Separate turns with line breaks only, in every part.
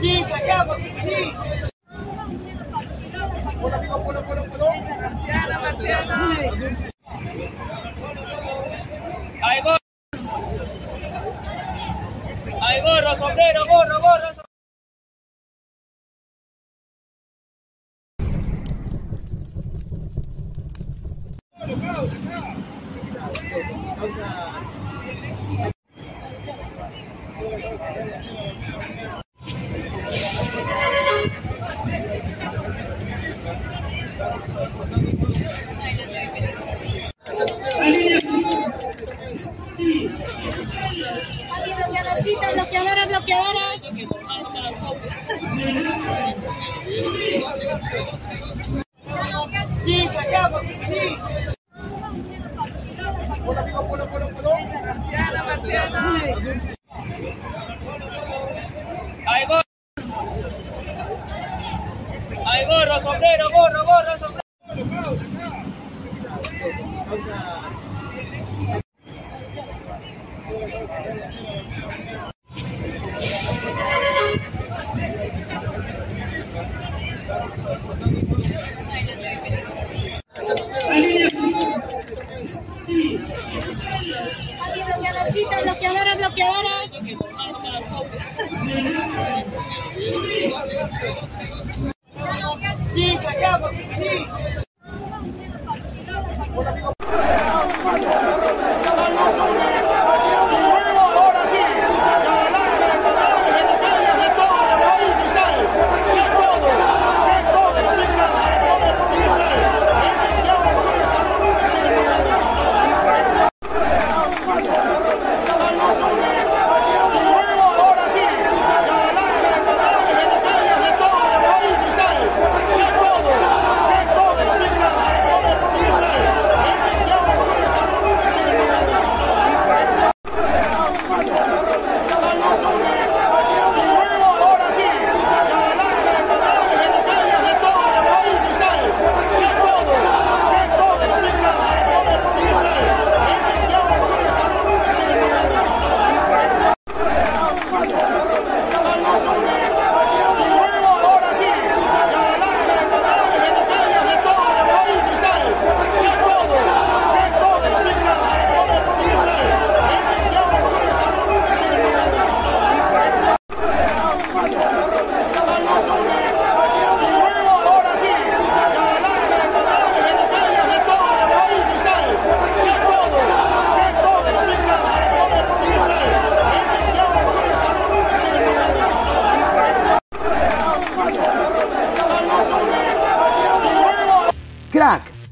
Sí,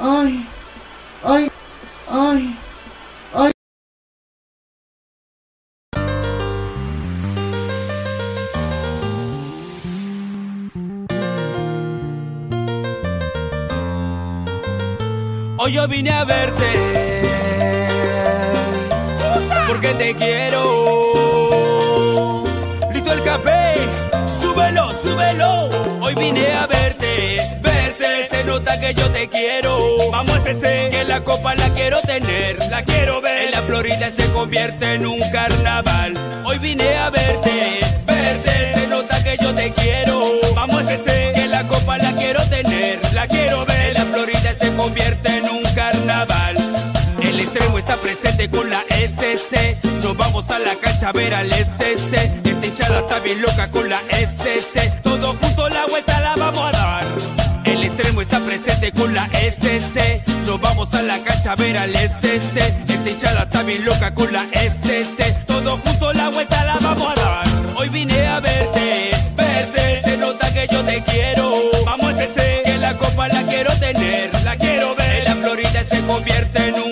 Ay, ay, ay, ay.
Hoy yo vine a verte porque te quiero. Hoy vine a verte, verte. Se nota que yo te quiero. Vamos a ese, que la copa la quiero tener, la quiero ver. En la Florida se convierte en un carnaval. Hoy vine a verte, verte. Se nota que yo te quiero. Vamos a ese, que la copa la quiero tener, la quiero ver. La Florida se convierte en un. Está presente con la SC. Nos vamos a la cancha a ver al SC. Esta hinchada está bien loca con la SC. Todos juntos la vuelta la vamos a dar. El extremo está presente con la SC. Nos vamos a la cancha a ver al SC. Esta hinchada está bien loca con la SC. Todos juntos la vuelta la vamos a dar. Hoy vine a verte, verte. Se nota que yo te quiero. Vamos a que la copa la quiero tener, la quiero ver. En la Florida se convierte en un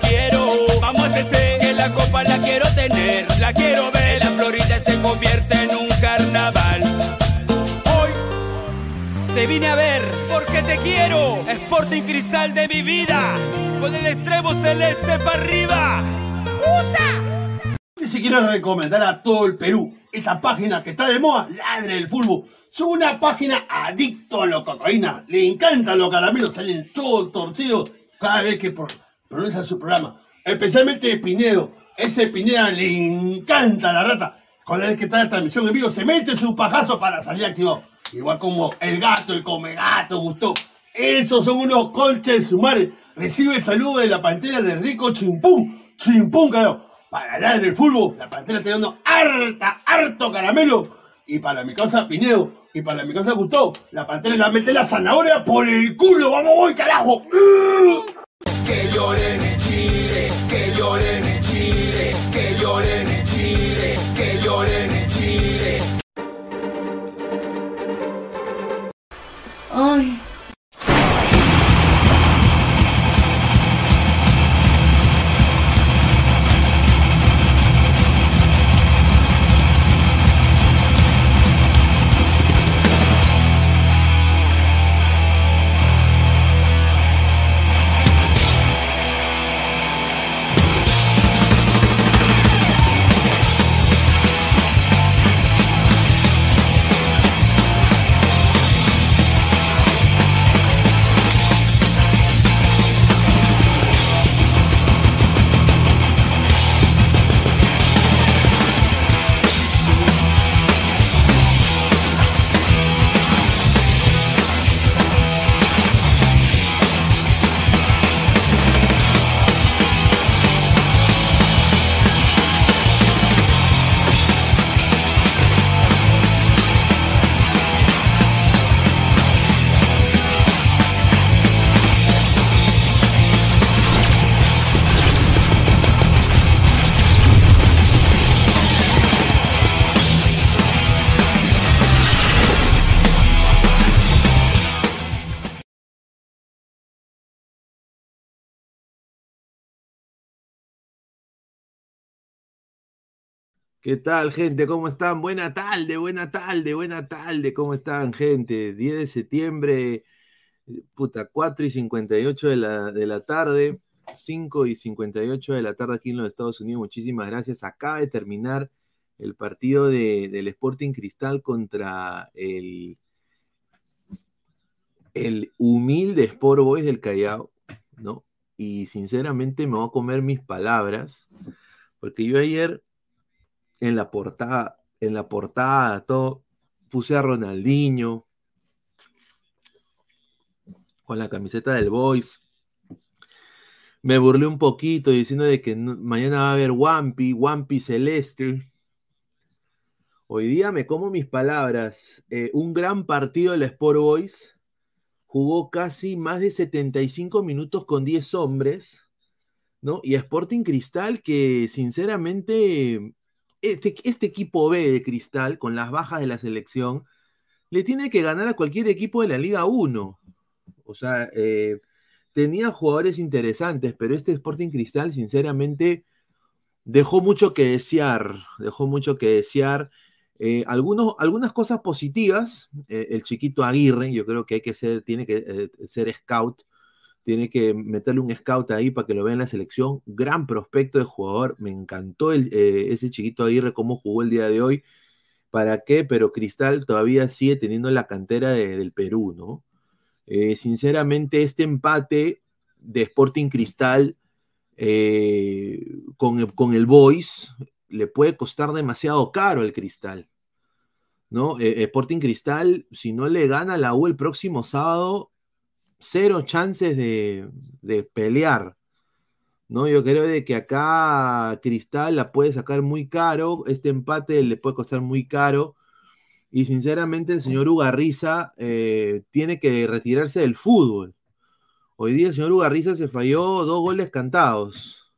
quiero. Vamos a ese, que la copa la quiero tener, la quiero ver. La Florida se convierte en un carnaval. Hoy te vine a ver porque te quiero. Sporting Cristal de mi vida. Con el extremo celeste para arriba. ¡Usa!
Y si quiero recomendar a todo el Perú esta página que está de moda, Ladre el Fútbol. Es una página adicto a la cocaína. Le encantan los caramelos, salen todos torcidos cada vez que pro- pronuncia su programa. Especialmente Pinedo. Ese Pineda le encanta la rata. Cada vez que está la transmisión en vivo, se mete su pajazo para salir activado. Igual como el gato, el come gato, gustó. Esos son unos colches sumares. Recibe el saludo de la pantera de Rico Chimpún. Chimpún, carajo. Para hablar del fútbol, la pantera está dando harta, harto caramelo. Y para mi casa Pinedo, y para mi casa Gustavo, la pantera le va a meter la zanahoria por el culo. ¡Vamos, voy, carajo!
Que lloren en Chile, que lloren
¿Qué tal, gente? ¿Cómo están? Buena tarde, buena tarde, buena tarde. ¿Cómo están, gente? 10 de septiembre, puta, 4 y 58 de la, de la tarde, 5 y 58 de la tarde aquí en los Estados Unidos. Muchísimas gracias. Acaba de terminar el partido de- del Sporting Cristal contra el, el humilde Sport Boys del Callao, ¿no? Y sinceramente me voy a comer mis palabras, porque yo ayer en la portada, en la portada, todo, puse a Ronaldinho con la camiseta del Boys. Me burlé un poquito diciendo de que mañana va a haber Wampi, Wampi Celeste. Hoy día me como mis palabras. Eh, un gran partido del Sport Boys. Jugó casi más de 75 minutos con 10 hombres. ¿no? Y Sporting Cristal, que sinceramente, este, este equipo B de Cristal, con las bajas de la selección, le tiene que ganar a cualquier equipo de la Liga 1. O sea, eh, tenía jugadores interesantes, pero este Sporting Cristal, sinceramente, dejó mucho que desear. Dejó mucho que desear. Eh, algunos, algunas cosas positivas. eh, el chiquito Aguirre, yo creo que hay que ser, tiene que ser scout tiene que meterle un scout ahí para que lo vea en la selección. Gran prospecto de jugador, me encantó el, eh, ese chiquito Aguirre, cómo jugó el día de hoy. ¿Para qué? Pero Cristal todavía sigue teniendo la cantera de- del Perú, ¿no? Eh, sinceramente, este empate de Sporting Cristal eh, con, con el Boys le puede costar demasiado caro al Cristal. ¿no? Sporting Cristal, si no le gana la U el próximo sábado, cero chances de, de pelear. ¿no? Yo creo de que acá Cristal la puede sacar muy caro, este empate le puede costar muy caro. Y sinceramente el señor Ugarriza eh, tiene que retirarse del fútbol. Hoy día el señor Ugarriza se falló dos goles cantados.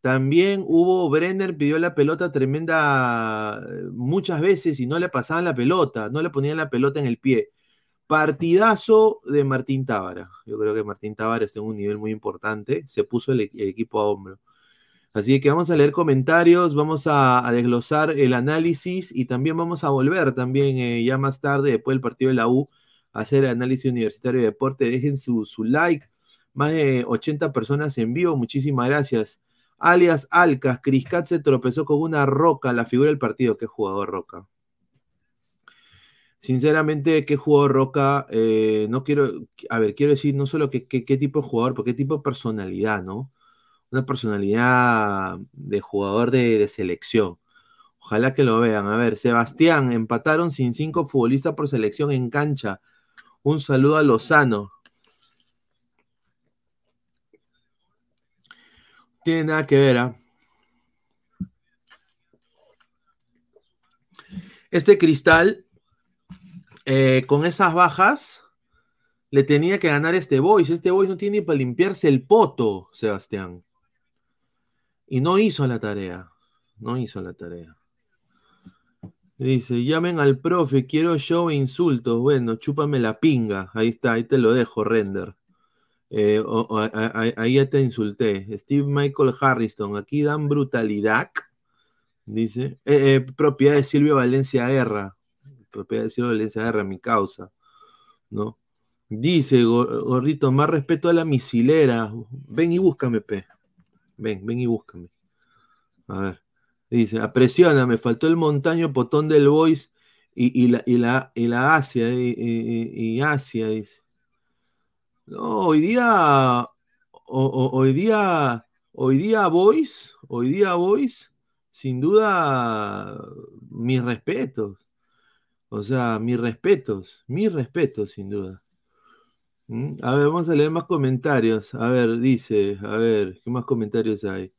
También hubo, Brenner pidió la pelota tremenda eh, muchas veces y no le pasaban la pelota, no le ponían la pelota en el pie. Partidazo de Martín Tábara. Yo creo que Martín Tábara está en un nivel muy importante. Se puso el, equipo a hombro. Así que vamos a leer comentarios, vamos a, a desglosar el análisis y también vamos a volver también eh, ya más tarde, después del partido de la U, a hacer el análisis universitario de deporte. Dejen su, su like. Más de 80 personas en vivo. Muchísimas gracias. Alias Alcas, Criscat se tropezó con una roca, la figura del partido. Qué jugador Roca. Sinceramente, qué jugador Roca, eh, no quiero, a ver, quiero decir no solo qué, tipo de jugador, pero qué tipo de personalidad, ¿no? Una personalidad de jugador de, selección. Ojalá que lo vean. A ver, Sebastián, empataron sin cinco futbolistas por selección en cancha. Un saludo a Lozano. Tiene nada que ver, ¿ah? Este cristal, eh, con esas bajas, le tenía que ganar este Boys. Este Boys no tiene para limpiarse el poto, Sebastián. Y no hizo la tarea. No hizo la tarea. Dice, llamen al profe, quiero show e insultos. Bueno, chúpame la pinga. Ahí está, ahí te lo dejo, render. Eh, ahí ya te insulté. Steve Michael Harrison, aquí dan brutalidad. Dice, eh, eh, propiedad de Silvio Valencia Guerra. Propiedad de Silvio Valencia Guerra, mi causa. ¿No? Dice, go- gordito, más respeto a la misilera. Ven y búscame, pe. Ven, ven y búscame. A ver. Dice, apresiona, me faltó el montaño potón del Voice y, y la, y, la, y la Asia, y, Asia, dice. No, hoy día, hoy día, hoy día Voice, hoy día Voice, sin duda, mis respetos. O sea, mis respetos, mis respetos, sin duda. ¿Mm? A ver, vamos a leer más comentarios. A ver, dice, a ver, ¿qué más comentarios hay?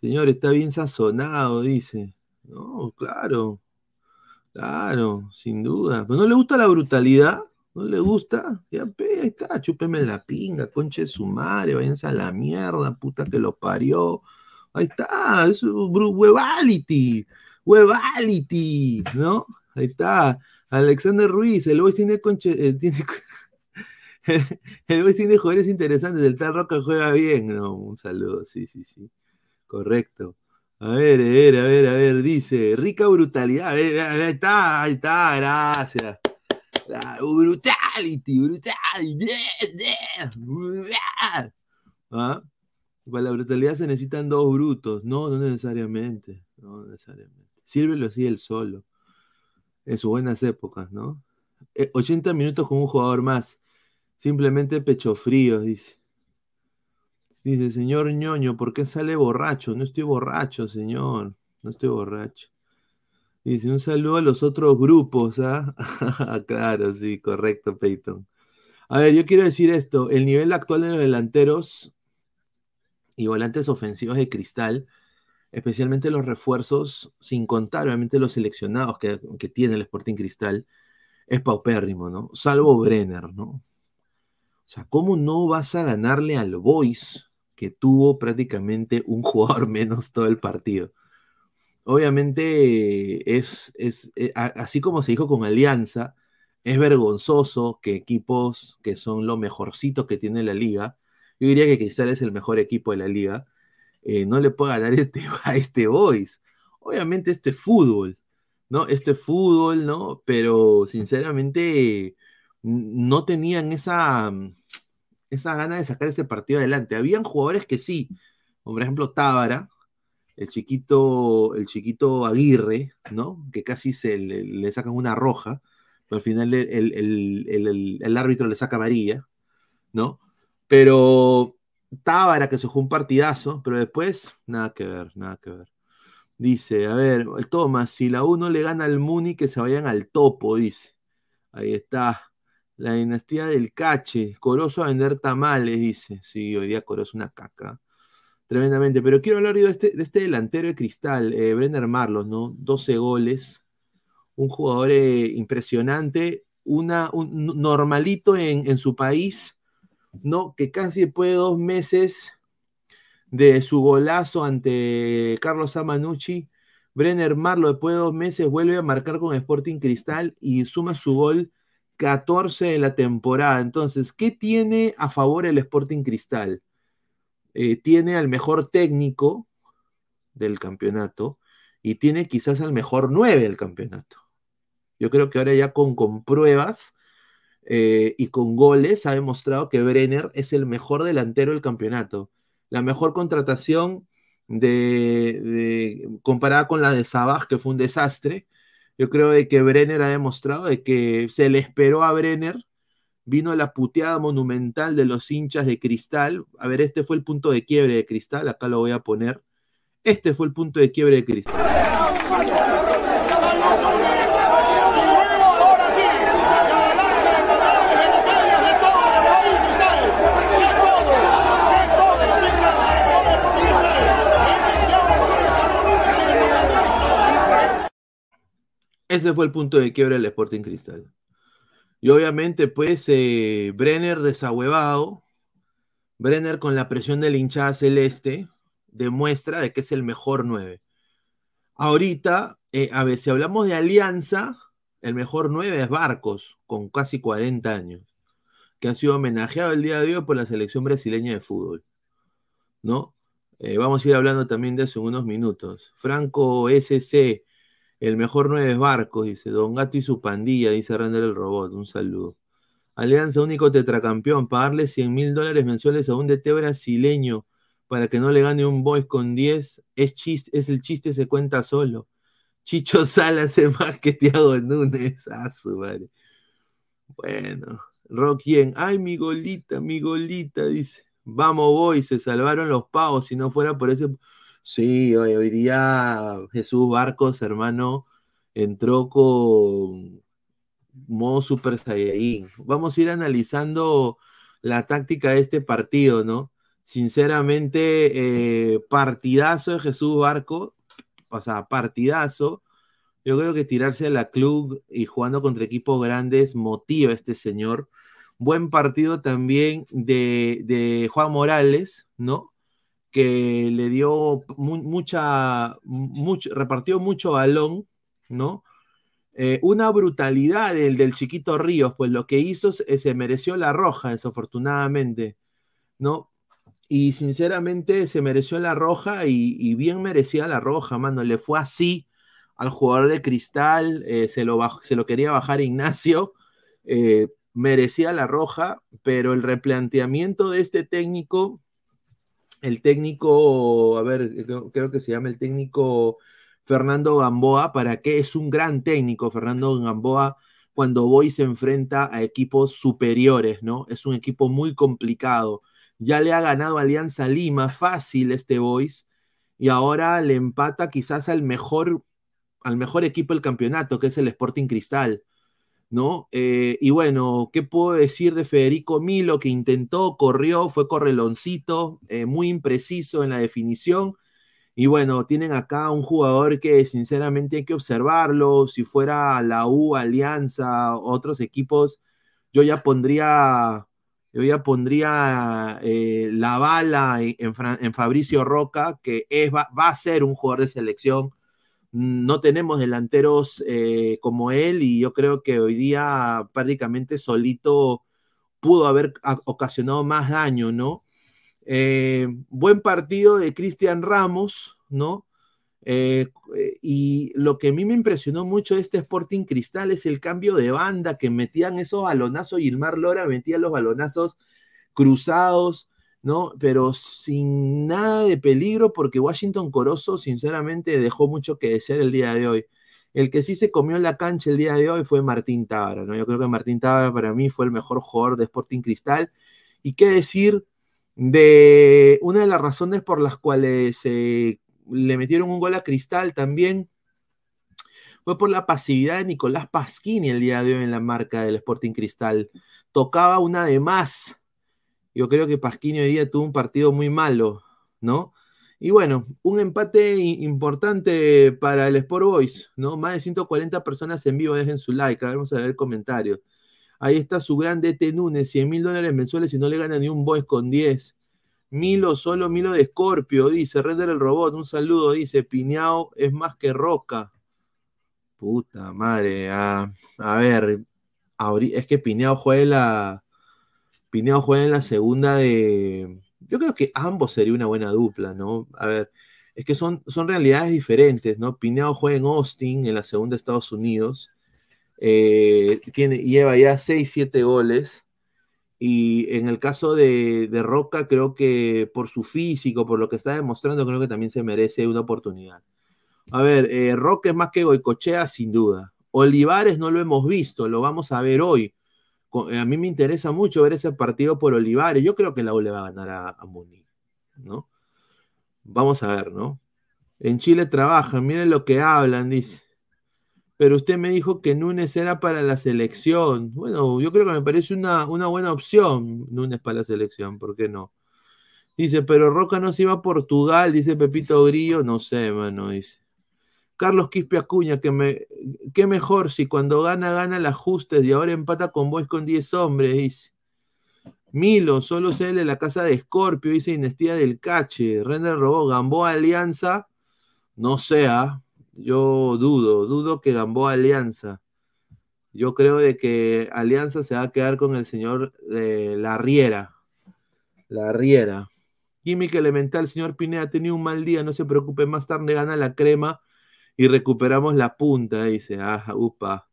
Señor, está bien sazonado, dice. No, claro, claro, sin duda. ¿Pero no le gusta la brutalidad? ¿No le gusta? Ya, pe, ahí está, chúpeme la pinga, conche su madre, váyanse a la mierda, puta que lo parió. Ahí está, es huevality, huevality, ¿no? Ahí está. Alexander Ruiz, el boy tiene conche, eh, tiene, el boy tiene jugadores interesantes, el tal Roca juega bien. Un saludo, sí, sí, sí. Correcto. A ver, a ver, a ver, a ver, dice, rica brutalidad. Ahí está, ahí está, gracias. Brutality, brutality. ¿Ah? Para la brutalidad se necesitan dos brutos. No, no necesariamente. No necesariamente. Sírvelo así el solo. En sus buenas épocas, ¿no? Eh, 80 minutos con un jugador más. Simplemente pecho frío, dice. Dice, señor ñoño, ¿por qué sale borracho? No estoy borracho, señor. No estoy borracho. Dice, un saludo a los otros grupos, ¿ah? claro, sí, correcto, Peyton. A ver, yo quiero decir esto. El nivel actual de los delanteros y volantes ofensivos de cristal, especialmente los refuerzos, sin contar obviamente los seleccionados que, que tiene el Sporting Cristal, es paupérrimo, ¿no? Salvo Brenner, ¿no? O sea, ¿cómo no vas a ganarle al Boys que tuvo prácticamente un jugador menos todo el partido? Obviamente es, es eh, así como se dijo con Alianza, es vergonzoso que equipos que son lo mejorcito que tiene la liga, yo diría que Cristal es el mejor equipo de la liga, eh, no le pueda ganar este, a este Boys. Obviamente esto es fútbol, ¿no? Esto es fútbol, ¿no? Pero sinceramente no tenían esa, esa gana de sacar ese partido adelante. Habían jugadores que sí, como por ejemplo Tábara, el chiquito, el chiquito Aguirre, ¿no? Que casi se le, sacan una roja, pero al final el- el- el- el árbitro le saca amarilla, ¿no? Pero Tábara, que se jugó un partidazo, pero después, nada que ver, nada que ver. Dice, a ver, el Thomas, si la U no le gana al Muni, que se vayan al topo, dice. Ahí está. La dinastía del Cache, Corozo a vender tamales, dice. Sí, hoy día Corozo una caca. Tremendamente. Pero quiero hablar yo de este, este delantero de cristal, eh, Brenner Marlos, ¿no? 12 goles. Un jugador eh, impresionante. Una, un normalito en su país, ¿no? Que casi después de dos meses de su golazo ante Carlos Amanucci, Brenner Marlo después de dos meses vuelve a marcar con Sporting Cristal y suma su gol 14 de la temporada. Entonces, ¿qué tiene a favor el Sporting Cristal? Eh, tiene al mejor técnico del campeonato y tiene quizás al mejor 9 del campeonato. Yo creo que ahora ya con, con pruebas eh, y con goles ha demostrado que Brenner es el mejor delantero del campeonato. La mejor contratación comparada con la de Sabaj, que fue un desastre. Yo creo de que Brenner ha demostrado de que se le esperó a Brenner, vino la puteada monumental de los hinchas de Cristal. A ver, este fue el punto de quiebre de Cristal, acá lo voy a poner. Este fue el punto de quiebre de Cristal. Ese fue el punto de quiebre del Sporting Cristal. Y obviamente, pues, eh, Brenner desahuevado, Brenner con la presión de la hinchada celeste, demuestra de que es el mejor 9. Ahorita, eh, a ver, si hablamos de alianza, el mejor 9 es Barcos, con casi 40 años, que ha sido homenajeado el día de hoy por la selección brasileña de fútbol. ¿No? Eh, vamos a ir hablando también de eso en unos minutos. Franco SC, el mejor 9 es Barcos, dice Don Gato y su pandilla, dice Render el Robot. Un saludo. Alianza, único tetracampeón, pagarle 100 mil dólares mensuales a un DT brasileño para que no le gane un boys con 10, es, chiste, es el chiste, se cuenta solo. Chicho Sala hace más que Thiago Núñez. A su madre. Bueno, Rockien, ay, mi golita, mi golita, dice. Vamos, boys, se salvaron los pavos, si no fuera por ese. Sí, hoy, día Jesús Barcos, hermano, entró con modo Super Saiyajin. Vamos a ir analizando la táctica de este partido, ¿no? Sinceramente, eh, partidazo de Jesús Barco, o sea, partidazo. Yo creo que tirarse a la club y jugando contra equipos grandes motiva a este señor. Buen partido también de, de Juan Morales, ¿no? Que le dio mu mucha, repartió mucho balón, ¿no? Eh, una brutalidad del, del, chiquito Ríos, pues lo que hizo se, se mereció la roja, desafortunadamente, ¿no? y sinceramente se mereció la roja y, bien merecía la roja, mano. Le fue así al jugador de Cristal, eh, se, lo se, lo quería bajar Ignacio, eh, merecía la roja, pero el replanteamiento de este técnico, el técnico, a ver, creo, que se llama el técnico Fernando Gamboa, ¿para qué es un gran técnico Fernando Gamboa? cuando Boy se enfrenta a equipos superiores, ¿no? Es un equipo muy complicado ya le ha ganado Alianza Lima fácil este Boys y ahora le empata quizás al mejor, al mejor equipo del campeonato, que es el Sporting Cristal, ¿no? Eh, y bueno, ¿qué puedo decir de Federico Milo que intentó, corrió, fue correloncito, eh, muy impreciso en la definición? Y bueno, tienen acá un jugador que sinceramente hay que observarlo. Si fuera la U, Alianza, otros equipos, yo ya pondría yo ya pondría eh, la bala en, Fabricio Roca, que es, va, a ser un jugador de selección. No tenemos delanteros eh, como él y yo creo que hoy día prácticamente solito pudo haber ocasionado más daño, ¿no? Eh, buen partido de Cristian Ramos, ¿no? Eh, y lo que a mí me impresionó mucho de este Sporting Cristal es el cambio de banda que metían esos balonazos. Gilmar Lora metía los balonazos cruzados, ¿no? Pero sin nada de peligro, porque Washington Corozo, sinceramente, dejó mucho que desear el día de hoy. El que sí se comió en la cancha el día de hoy fue Martín Tábara, ¿no? Yo creo que Martín Tábara para mí fue el mejor jugador de Sporting Cristal. Y qué decir de una de las razones por las cuales eh, le metieron un gol a Cristal también. Fue por la pasividad de Nicolás Pasquini el día de hoy en la marca del Sporting Cristal. Tocaba una de más. Yo creo que Pasquini hoy día tuvo un partido muy malo, ¿no? Y bueno, un empate importante para el Sport Boys, ¿no? Más de 140 personas en vivo, dejen su like, a ver, vamos a ver comentarios. Ahí está su gran DT Núñez, 100 mil dólares mensuales y no le gana ni un Boys con 10. Milo, solo Milo de Scorpio, dice, Render el robot, un saludo, dice, Piñao es más que Roca. Puta madre, a, ver, es que Piñao juega la. Piñao juega en la segunda de. Yo creo que ambos sería una buena dupla, ¿no? A ver, es que son, son realidades diferentes, ¿no? Piñao juega en Austin, en la segunda de Estados Unidos. Eh, tiene, lleva ya 6, 7 goles. Y en el caso de, Roca, creo que por su físico, por lo que está demostrando, creo que también se merece una oportunidad. A ver, eh, Roca es más que Goicochea, sin duda. Olivares no lo hemos visto, lo vamos a ver hoy. A mí me interesa mucho ver ese partido por Olivares. Yo creo que la U le va a ganar a, a Muni, ¿no? Vamos a ver, ¿no? En Chile trabajan, miren lo que hablan, dice pero usted me dijo que Núñez era para la selección. Bueno, yo creo que me parece una, una buena opción Núñez para la selección, ¿por qué no? Dice, pero Roca no se iba a Portugal, dice Pepito Grillo, no sé, mano, dice. Carlos Quispe Acuña, que me, qué mejor si cuando gana, gana el ajuste y ahora empata con Boys con 10 hombres, dice. Milo, solo se la casa de Scorpio, dice Inestía del Cache. Render robó Gamboa Alianza, no sea. Yo dudo, dudo que Gamboa Alianza. Yo creo de que Alianza se va a quedar con el señor de La Riera. La Riera. Química elemental, señor Pineda, ha tenido un mal día, no se preocupe, más tarde gana la crema y recuperamos la punta, dice. Ah, upa.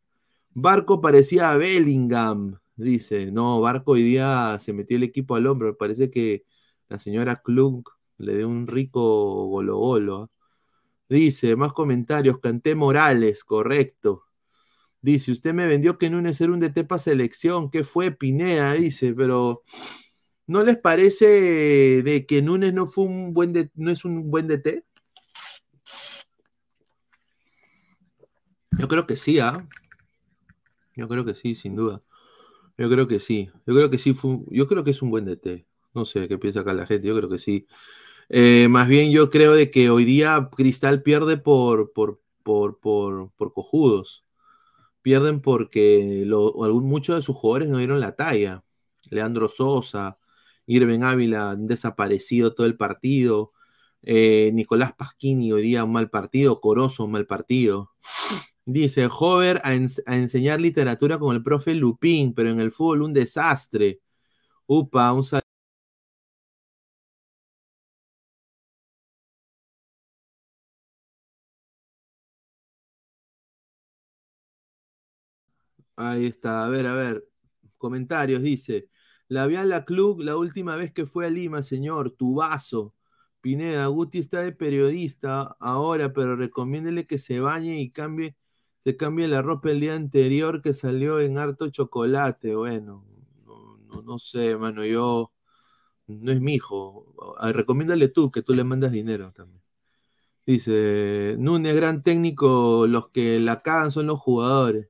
Barco parecía a Bellingham, dice. No, Barco hoy día se metió el equipo al hombro. Parece que la señora Klunk le dio un rico golo golo. Dice, más comentarios, Canté Morales, correcto. Dice, usted me vendió que Núñez era un DT para selección, ¿qué fue Pinea? Dice, pero ¿no les parece de que Núñez no fue un buen no es un buen DT? Yo creo que sí, ¿ah? Yo creo que sí, sin duda. Yo creo que sí. Yo creo que sí yo creo que es un buen DT. No sé qué piensa acá la gente, yo creo que sí. Eh, más bien yo creo de que hoy día Cristal pierde por, por, por, por, cojudos. Pierden porque muchos de sus jugadores no dieron la talla. Leandro Sosa, Irving Ávila han desaparecido todo el partido. Eh, Nicolás Pasquini hoy día un mal partido. Corozo un mal partido. Dice, Hover a, enseñar literatura con el profe Lupín, pero en el fútbol un desastre. Upa, un saludo. Ahí está, a ver, a ver. Comentarios, dice. La vi a la club la última vez que fue a Lima, señor, tubazo. Pineda, Guti está de periodista ahora, pero recomiéndele que se bañe y cambie se cambie la ropa el día anterior que salió en harto chocolate. Bueno, no, no, no sé, mano, yo no es mi hijo. Ah, Recomiéndale tú, que tú le mandas dinero también. Dice, Núñez, gran técnico, los que la cagan son los jugadores.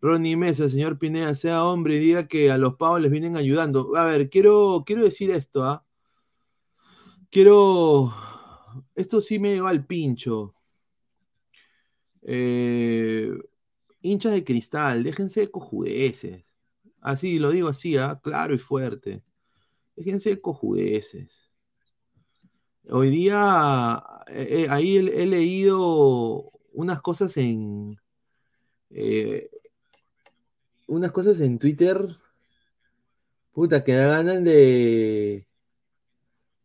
Ronnie Mesa, señor Pineda, sea hombre y diga que a los pavos les vienen ayudando. A ver, quiero, quiero decir esto, ¿ah? Quiero. Esto sí me va al pincho. Eh, hinchas de cristal, déjense de cojudeces. Así, lo digo así, ¿ah? claro y fuerte. Déjense de cojudeces. Hoy día, eh, eh, ahí he, he leído unas cosas en. unas cosas en Twitter. Puta, que da ganas de.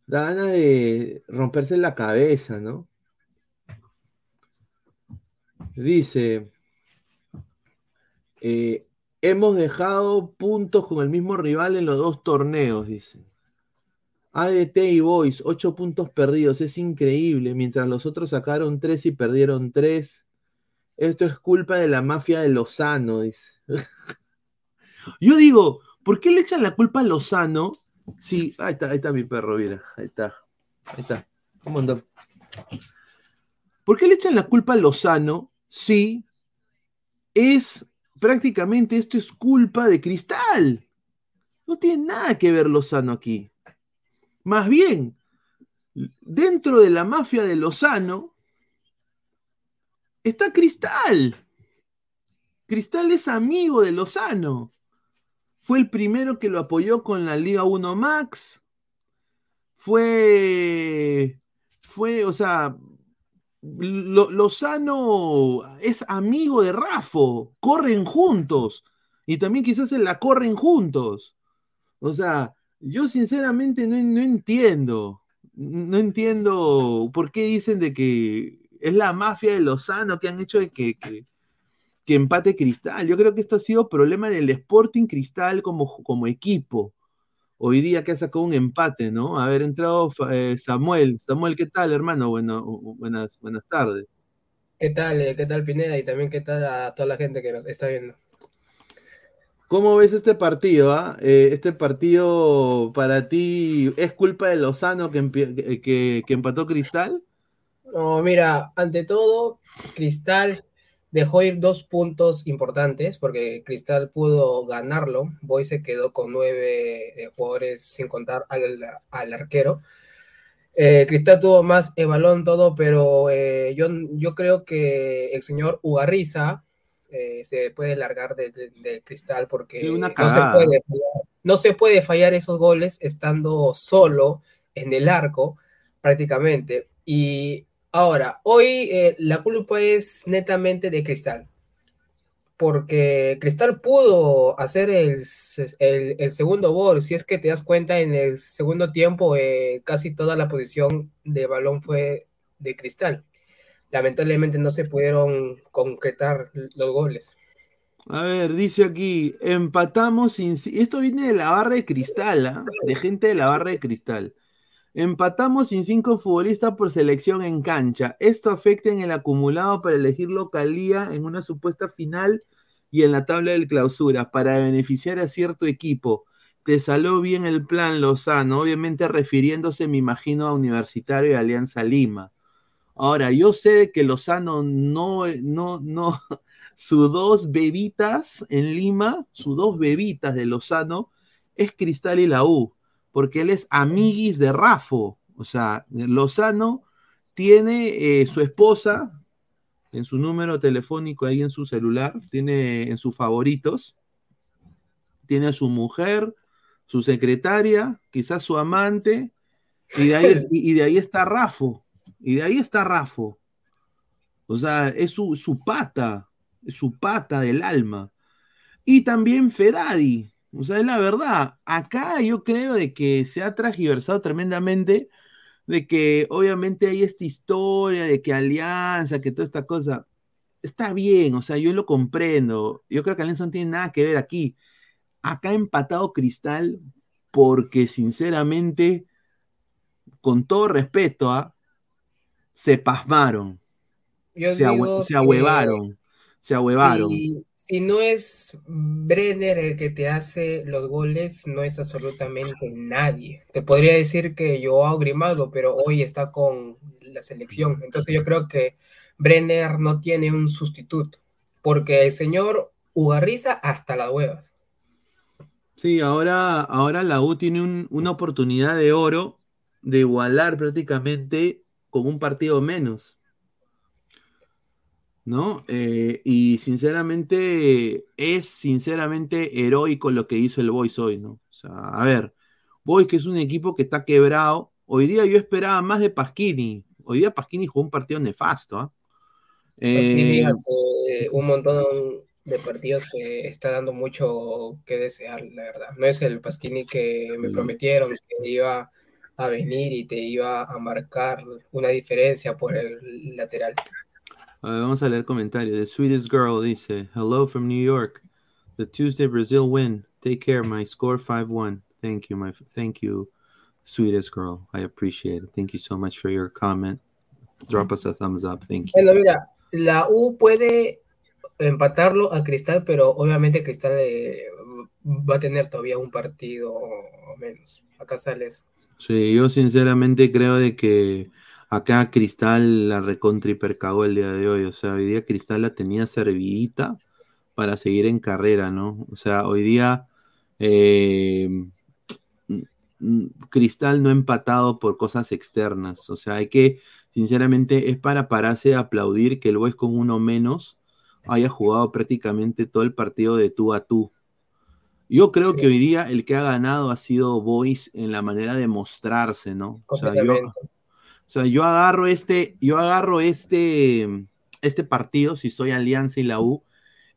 Da ganas de romperse la cabeza, ¿no? Dice. eh, hemos dejado puntos con el mismo rival en los dos torneos, dice. ADT y Boys, ocho puntos perdidos, es increíble. Mientras los otros sacaron tres y perdieron tres. Esto es culpa de la mafia de Lozano, dice. Yo digo, ¿por qué le echan la culpa a Lozano? Sí, ahí está, ahí está mi perro, mira, ahí está, ahí está. ¿Cómo? ¿Por qué le echan la culpa a Lozano si es prácticamente esto es culpa de Cristal? No tiene nada que ver Lozano aquí. Más bien, dentro de la mafia de Lozano está Cristal. Cristal es amigo de Lozano. Fue el primero que lo apoyó con la Liga 1 Max. Fue, fue, o sea, Lo- Lozano es amigo de Rafo. Corren juntos. Y también quizás la corren juntos. O sea, yo sinceramente no, no entiendo. No entiendo por qué dicen de que es la mafia de Lozano que han hecho de que, que, que empate Cristal. Yo creo que esto ha sido problema del Sporting Cristal como, como equipo. Hoy día que sacado un empate, ¿no? Haber entrado eh, Samuel. Samuel, ¿qué tal, hermano? Bueno, buenas, buenas tardes.
¿Qué tal, eh, qué tal Pineda? Y también qué tal a toda la gente que nos está viendo.
¿Cómo ves este partido? ah? Eh, este partido para ti es culpa de Lozano que- que empató Cristal?
No, mira, ante todo, Cristal dejó ir dos puntos importantes porque Cristal pudo ganarlo. Boy se quedó con nueve eh, jugadores sin contar al, al arquero. Eh, Cristal tuvo más el balón todo, pero eh, yo, yo creo que el señor Ugarriza eh, se puede largar de, de- de Cristal porque
una
no se, puede fallar, no se puede fallar esos goles estando solo en el arco prácticamente. Y ahora, hoy eh, la culpa es netamente de Cristal porque Cristal pudo hacer el, el segundo gol. Si es que te das cuenta, en el segundo tiempo eh, casi toda la posición de balón fue de Cristal. Lamentablemente no se pudieron concretar los goles.
A ver, dice aquí, empatamos sin... Esto viene de la barra de cristal, ¿ah? De gente de la barra de cristal. Empatamos sin cinco futbolistas por selección en cancha. Esto afecta en el acumulado para elegir localía en una supuesta final y en la tabla del clausura para beneficiar a cierto equipo. Te salió bien el plan Lozano, obviamente refiriéndose, me imagino, a Universitario y Alianza Lima. Ahora, yo sé que Lozano no, no, no, sus dos bebitas en Lima, sus dos bebitas de Lozano, es Cristal y la U, porque él es amiguis de Rafo. O sea, Lozano tiene eh, su esposa en su número telefónico ahí en su celular, tiene en sus favoritos, tiene a su mujer, su secretaria, quizás su amante, y de ahí, y, de ahí está Rafo, y de ahí está Rafo. O sea, es su, su pata, es su pata del alma. Y también Ferrari. O sea, es la verdad. Acá yo creo de que se ha transgiversado tremendamente de que obviamente hay esta historia de que alianza, que toda esta cosa. está bien, o sea, yo lo comprendo. Yo creo que Alianza no tiene nada que ver aquí. Acá ha empatado Cristal porque sinceramente, con todo respeto, ¿ah? se pasmaron.
Yo
se,
digo que
ahuevaron. Se ahuevaron.
Si, si no es Brenner el que te hace los goles, no es absolutamente nadie. Te podría decir que Joao Grimaldo, pero hoy está con la selección. Entonces yo creo que Brenner no tiene un sustituto, porque el señor Ugarriza hasta las huevas.
Sí, ahora, ahora la U tiene un- una oportunidad de oro de igualar prácticamente con un partido menos. ¿No? Eh, y sinceramente, es sinceramente heroico lo que hizo el Boys hoy, ¿no? O sea, a ver, Boys que es un equipo que está quebrado. Hoy día yo esperaba más de Pasquini. Hoy día Pasquini jugó un partido nefasto, ¿ah? Eh,
hace un montón de partidos que está dando mucho que desear, la verdad. No es el Pasquini que me prometieron que iba a venir y te iba a marcar una diferencia por el lateral.
A ver, vamos a leer comentarios. The Sweetest Girl dice, Hello from New York. The Tuesday Brazil win. Take care, my score 5-1. Thank you, my thank you, sweetest girl. I appreciate it. Thank you so much for your comment. Drop us a thumbs up. Thank you.
Bueno, mira, la U puede empatarlo a Cristal, pero obviamente Cristal eh, va a tener todavía un partido menos. Acá sale eso.
Sí, yo sinceramente creo de que acá Cristal la recontra hipercagó el día de hoy. O sea, hoy día Cristal la tenía servidita para seguir en carrera, ¿no? O sea, hoy día eh, mm, Cristal no ha empatado por cosas externas. O sea, hay que, sinceramente, es para pararse a aplaudir que el Boys con uno menos haya jugado prácticamente todo el partido de tú a tú. Yo creo que hoy día el que ha ganado ha sido Boys en la manera de mostrarse, ¿no? O sea, yo. O sea, yo agarro este, yo agarro este, este partido, si soy Alianza y la U,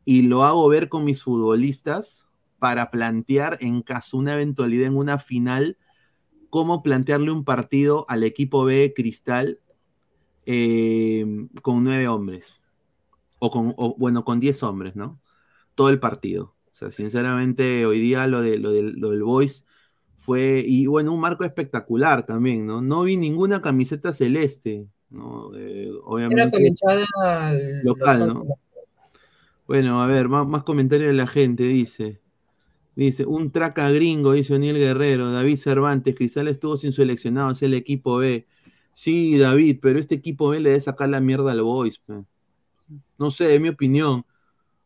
y lo hago ver con mis futbolistas para plantear en caso una eventualidad en una final, cómo plantearle un partido al equipo B Cristal eh, con nueve hombres. O con, bueno, con diez hombres, ¿no? Todo el partido. O sea, sinceramente, hoy día lo, de, lo, del, lo del Boys fue, y bueno, un marco espectacular también, ¿no? No vi ninguna camiseta celeste, ¿no? Eh,
Era
obviamente.
hinchada
local, ¿no? Bueno, a ver, más, más comentarios de la gente, dice. Dice, un traca gringo, dice Oniel Guerrero, David Cervantes, Cristal estuvo sin seleccionado, es el equipo B. Sí, David, pero este equipo B le debe sacar la mierda al Boys. pe. No sé, es mi opinión.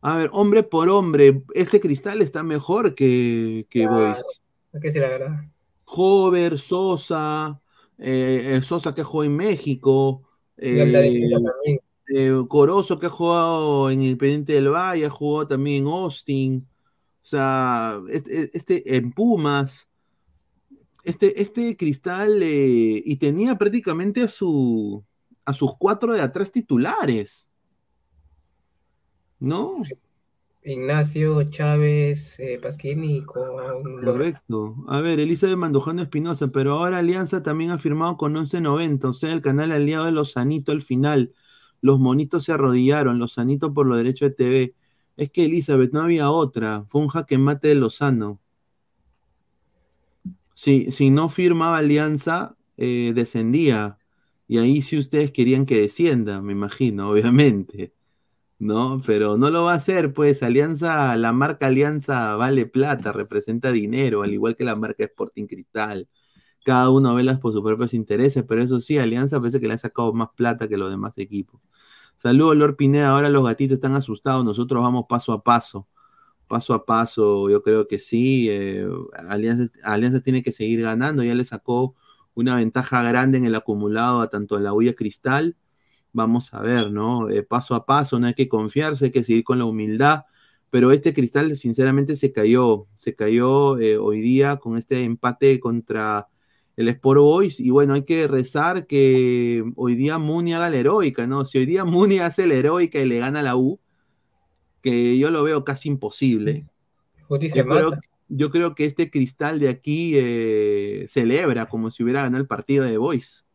A ver, hombre por hombre, este Cristal está mejor que, que Boys.
Hay que decir la verdad.
Hover, Sosa, eh, Sosa que jugó en México, eh, eh, Corozo que ha jugado en Independiente del Valle, ha jugado también en Austin, o sea, este, este- en Pumas, este, este Cristal, eh, y tenía prácticamente a, su, a sus cuatro de atrás titulares, ¿no?
Ignacio Chávez eh, Pasquini con.
Correcto. A ver, Elizabeth Mandujano Espinosa, pero ahora Alianza también ha firmado con 1190, o sea, el canal aliado de los al final. Los monitos se arrodillaron, los por los derechos de TV. Es que Elizabeth no había otra, fue un jaque mate de Lozano. Si, si no firmaba Alianza, eh, descendía. Y ahí sí ustedes querían que descienda, me imagino, obviamente. ¿No? Pero no lo va a hacer, pues Alianza, la marca Alianza vale plata, representa dinero, al igual que la marca Sporting Cristal. Cada uno vela por sus propios intereses, pero eso sí, Alianza parece que le ha sacado más plata que los demás equipos. Saludos, Lord Pineda. Ahora los gatitos están asustados. Nosotros vamos paso a paso. Paso a paso, yo creo que sí. eh, Alianza, Alianza tiene que seguir ganando. Ya le sacó una ventaja grande en el acumulado a tanto a la huella Cristal vamos a ver, ¿no? Eh, paso a paso, no hay que confiarse, hay que seguir con la humildad, pero este cristal sinceramente se cayó, se cayó eh, hoy día con este empate contra el Sport Boys y bueno, hay que rezar que hoy día Muni haga la heroica, ¿no? Si hoy día Muni hace la heroica y le gana a la U, que yo lo veo casi imposible.
Se
Yo creo, yo creo que este cristal de aquí eh, celebra como si hubiera ganado el partido de Boys.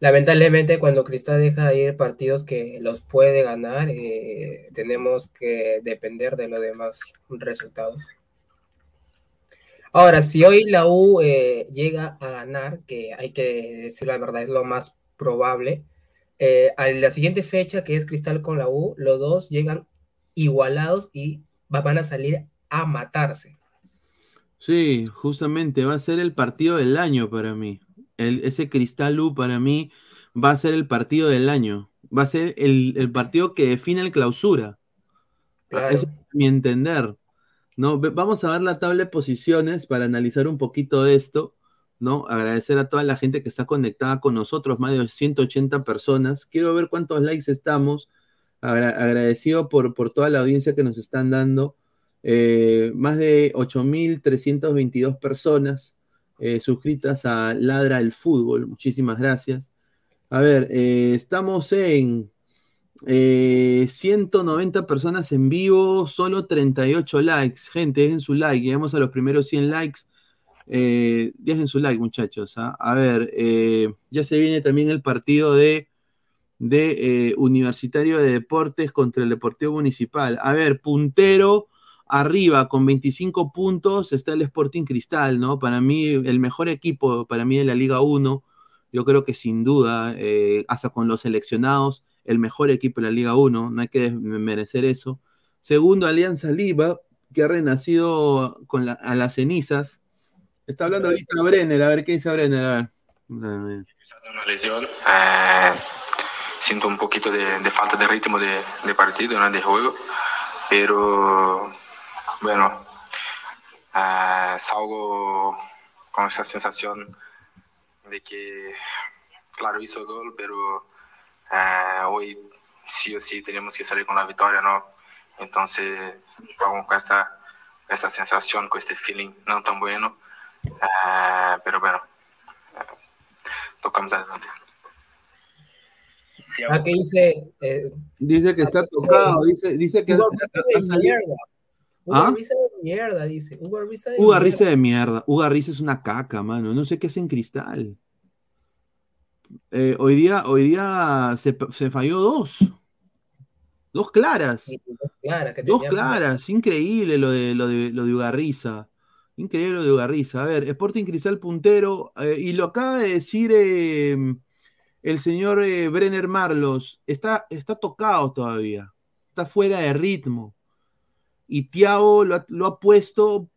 Lamentablemente cuando Cristal deja ir partidos que los puede ganar, eh, tenemos que depender de los demás resultados. Ahora, si hoy la U eh, llega a ganar, que hay que decir la verdad, es lo más probable, eh, a la siguiente fecha, que es Cristal con la U, los dos llegan igualados y van a salir a matarse.
Sí, justamente va a ser el partido del año para mí. El, ese Cristal U para mí va a ser el partido del año. Va a ser el, el partido que define el clausura.
Claro.
Eso es mi entender. ¿no? Vamos a ver la tabla de posiciones para analizar un poquito de esto, ¿no? Agradecer a toda la gente que está conectada con nosotros, más de 180 personas. Quiero ver cuántos likes estamos. Agra- agradecido por, por toda la audiencia que nos están dando. Eh, más de 8.322 personas eh, suscritas a Ladra el Fútbol. Muchísimas gracias. A ver, eh, estamos en eh, 190 personas en vivo, solo 38 likes. Gente, dejen su like. Llegamos a los primeros 100 likes. Eh, dejen su like, muchachos. ¿ah? A ver, ya se viene también el partido de, de Universitario de Deportes contra el Deportivo Municipal. A ver, puntero arriba con 25 puntos está el Sporting Cristal, ¿no? Para mí, el mejor equipo, para mí de la Liga 1. Yo creo que sin duda, eh, hasta con los seleccionados, el mejor equipo de la Liga 1, no hay que merecer eso. Segundo, Alianza Lima, que ha renacido con a las cenizas. Está hablando ahorita Brenner, a ver qué dice Brenner, a ver.
Una lesión. eh, siento un poquito de, falta de ritmo de, partido, de juego, pero bueno, eh, salgo con esa sensación de que, claro, hizo gol, pero eh, hoy sí o sí tenemos que salir con la victoria, ¿no? Entonces, vamos con esta, esta sensación, con este feeling no tan bueno, eh, pero bueno, tocamos adelante.
Aquí dice. eh,
Dice que está tocado, dice, dice que
Hugo
ha-
Risa
¿Ah?
Risa de mierda, dice. Hugo Risa de mierda.
De mierda. Uga Risa es una caca, mano. No sé qué hace en cristal. Eh, hoy día, hoy día se, se falló dos. Dos claras.
Que
Dos claras. Increíble lo de, lo de, lo de Ugarriza. Increíble lo de Ugarriza. A ver, Sporting Cristal puntero. eh, y lo acaba de decir eh, el señor eh, Brenner Marlos. Está, está tocado todavía. Está fuera de ritmo. Y Thiago lo ha, lo ha puesto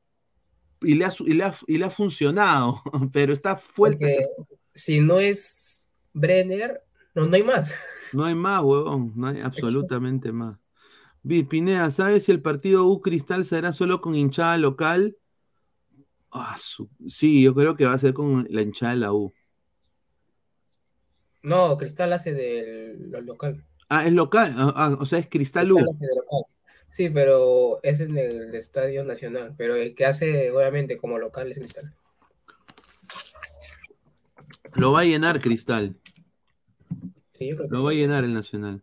y le ha, y le ha- y le ha funcionado. Pero está fuerte.
Porque si no es Brenner, no, no hay más.
No hay más, huevón, no hay absolutamente más. Pineda, ¿sabes si el partido U Cristal será solo con hinchada local? Ah, su- Sí, yo creo que va a ser con la hinchada de la U.
No, Cristal hace del lo local.
Ah, es local, ah, ah, o sea, es Cristal U.
Cristal hace de local. Sí, pero es en el Estadio Nacional. Pero el que hace, obviamente, como local es Cristal.
Lo va a llenar Cristal.
Sí, yo creo que
Lo va a llenar el Nacional.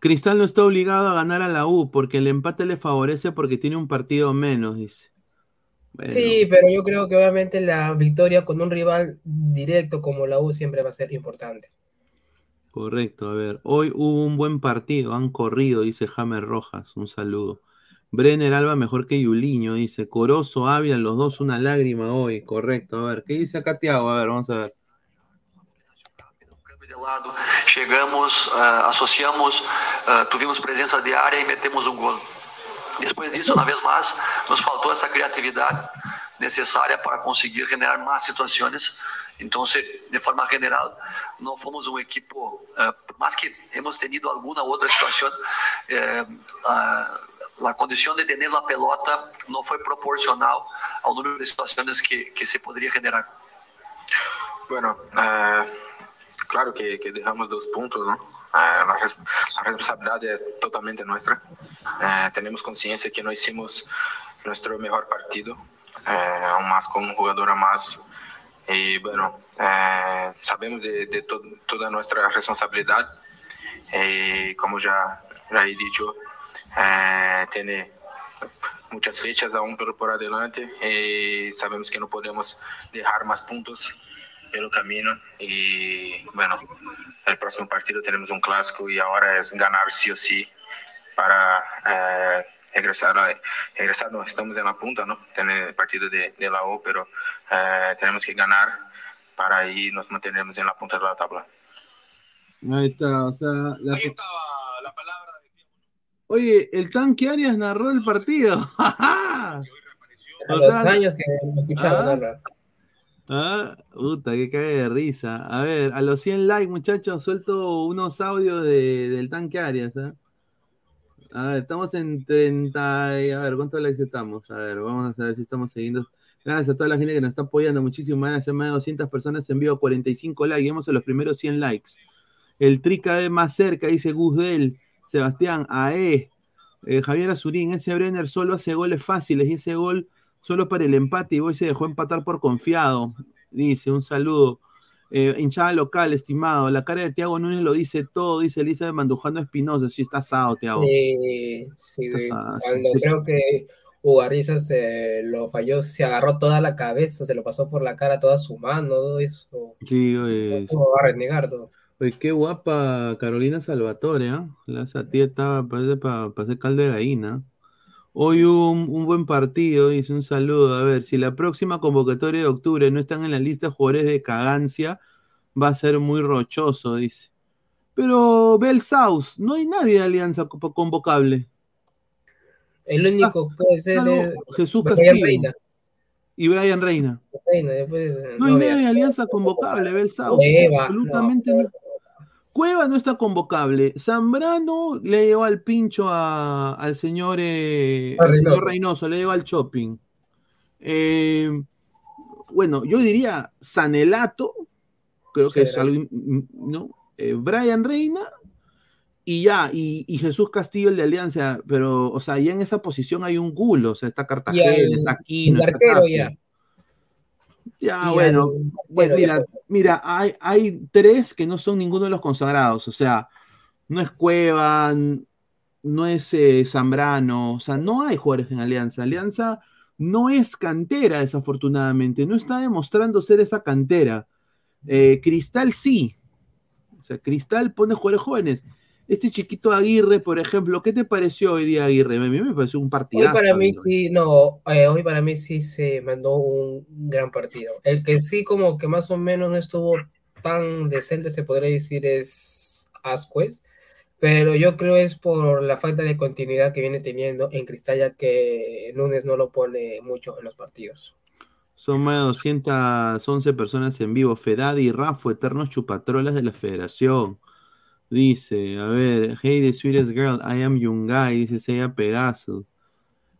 Cristal no está obligado a ganar a la U porque el empate le favorece porque tiene un partido menos, dice. Bueno,
Sí, pero yo creo que obviamente la victoria con un rival directo como la U siempre va a ser importante.
Correcto, a ver. Hoy hubo un buen partido, han corrido, dice James Rojas. Un saludo. Brenner Alba mejor que Yuliño, dice. Corozo, Ávila, los dos una lágrima hoy. Correcto, a ver. ¿Qué dice acá Tiago? A ver, vamos a ver.
chegamos, ah, associamos, ah, tivemos presença de área e metemos um gol. Depois disso, uma vez mais, nos faltou essa criatividade necessária para conseguir generar mais situações. Então, de forma general, não fomos um equipo, ah, por mais que hemos tenido alguma outra situação, eh, a, a condição de ter a pelota não foi proporcional ao número de situações que, que se poderia generar.
Bueno, eh, claro que, que dejamos dos puntos, ¿no? Eh, la, res- la totalmente nuestra. Eh, tenemos conciencia que no hicimos nuestro mejor partido, eh, aún más con un jugador a más. Y bueno, eh, sabemos de, de to- toda nuestra responsabilidad. Y como ya, he dicho, eh, tiene muchas fechas aún por, por adelante y sabemos que no podemos dejar más puntos pelo camino y bueno, el próximo partido tenemos un clásico y ahora es ganar sí o sí para eh, regresar, a- regresar, no, estamos en la punta, ¿no? Tener el partido de, de la O, pero eh, tenemos que ganar para ahí nos mantenernos en la punta de la tabla.
Ahí está, o sea. La... Oye, el tanque Arias narró el partido.
A
O
los años que escuchaba
ah,
narrar.
Ah, puta, que cae de risa. A ver, a los 100 likes, muchachos, suelto unos audios de, del tanque Arias. ¿ah? A ver, estamos en 30. y- A ver, ¿cuántos likes estamos? A ver, vamos a ver si estamos siguiendo. Gracias a toda la gente que nos está apoyando. Muchísimas gracias. Más de 200 personas en vivo, 45 likes. Llegamos a los primeros 100 likes. El tri más cerca, dice Gus Del, Sebastián Ae, eh, Javier Azurín. Ese Brenner solo hace goles fáciles y ese gol solo para el empate y hoy se dejó empatar por confiado. Dice, un saludo. Eh, hinchada local, estimado. La cara de Tiago Núñez lo dice todo, dice Elisa de Mandujano Espinosa. Sí, está asado, Tiago.
Sí, sí,
asado, sí.
creo que Ugarriza se lo falló, se agarró toda la cabeza, se lo pasó por la cara, toda su mano, todo eso.
Sí, oye,
¿Cómo va a renegar todo?
oye, qué guapa Carolina Salvatore, ¿ah? La esa tía estaba, parece para hacer caldo de gallina. Hoy hubo un, un buen partido, dice un saludo. A ver, si la próxima convocatoria de octubre no están en la lista de jugadores de cagancia, va a ser muy rochoso, dice. Pero Bel South, no hay nadie de alianza co- convocable.
El único puede ser
Ah,
es
Jesús
Brian
Castillo
Reina.
y Brian Reina.
Reina, después,
No hay nadie de alianza convocable, Bel South. Absolutamente no. Cueva no está convocable. Zambrano le llevó al pincho a- al señor, eh, al señor
Reynoso.
Le llevó al shopping. Eh, bueno, yo diría Sanelato, creo que es algo, ¿no? Eh, Brian Reina y ya, y, y Jesús Castillo el de Alianza, pero, o sea, ya en esa posición hay un culo, o sea, está Cartagena,
el-
está Aquino, está Tapia.
ya.
Ya,
Y
bueno,
ya,
mira, mira, hay, hay tres que no son ninguno de los consagrados, o sea, no es Cueva, no es eh, Zambrano, o sea, no hay jugadores en Alianza. Alianza no es cantera, desafortunadamente, no está demostrando ser esa cantera. Eh, Cristal sí, o sea, Cristal pone jugadores jóvenes. Este chiquito Aguirre, por ejemplo, ¿qué te pareció hoy día Aguirre? A mí me pareció un
Hoy
partidazo.
para mí sí, no, eh, hoy para mí sí se mandó un gran partido. El que sí como que más o menos no estuvo tan decente, se podría decir, es Ascuez, pero yo creo es por la falta de continuidad que viene teniendo en Cristal, ya que Núñez no lo pone mucho en los partidos.
Son más de 211 personas en vivo. Fedadi y Rafo, eternos chupatrolas de la federación. Dice, a ver, hey, the sweetest girl, I am Yungay, dice Seiya Pegasus.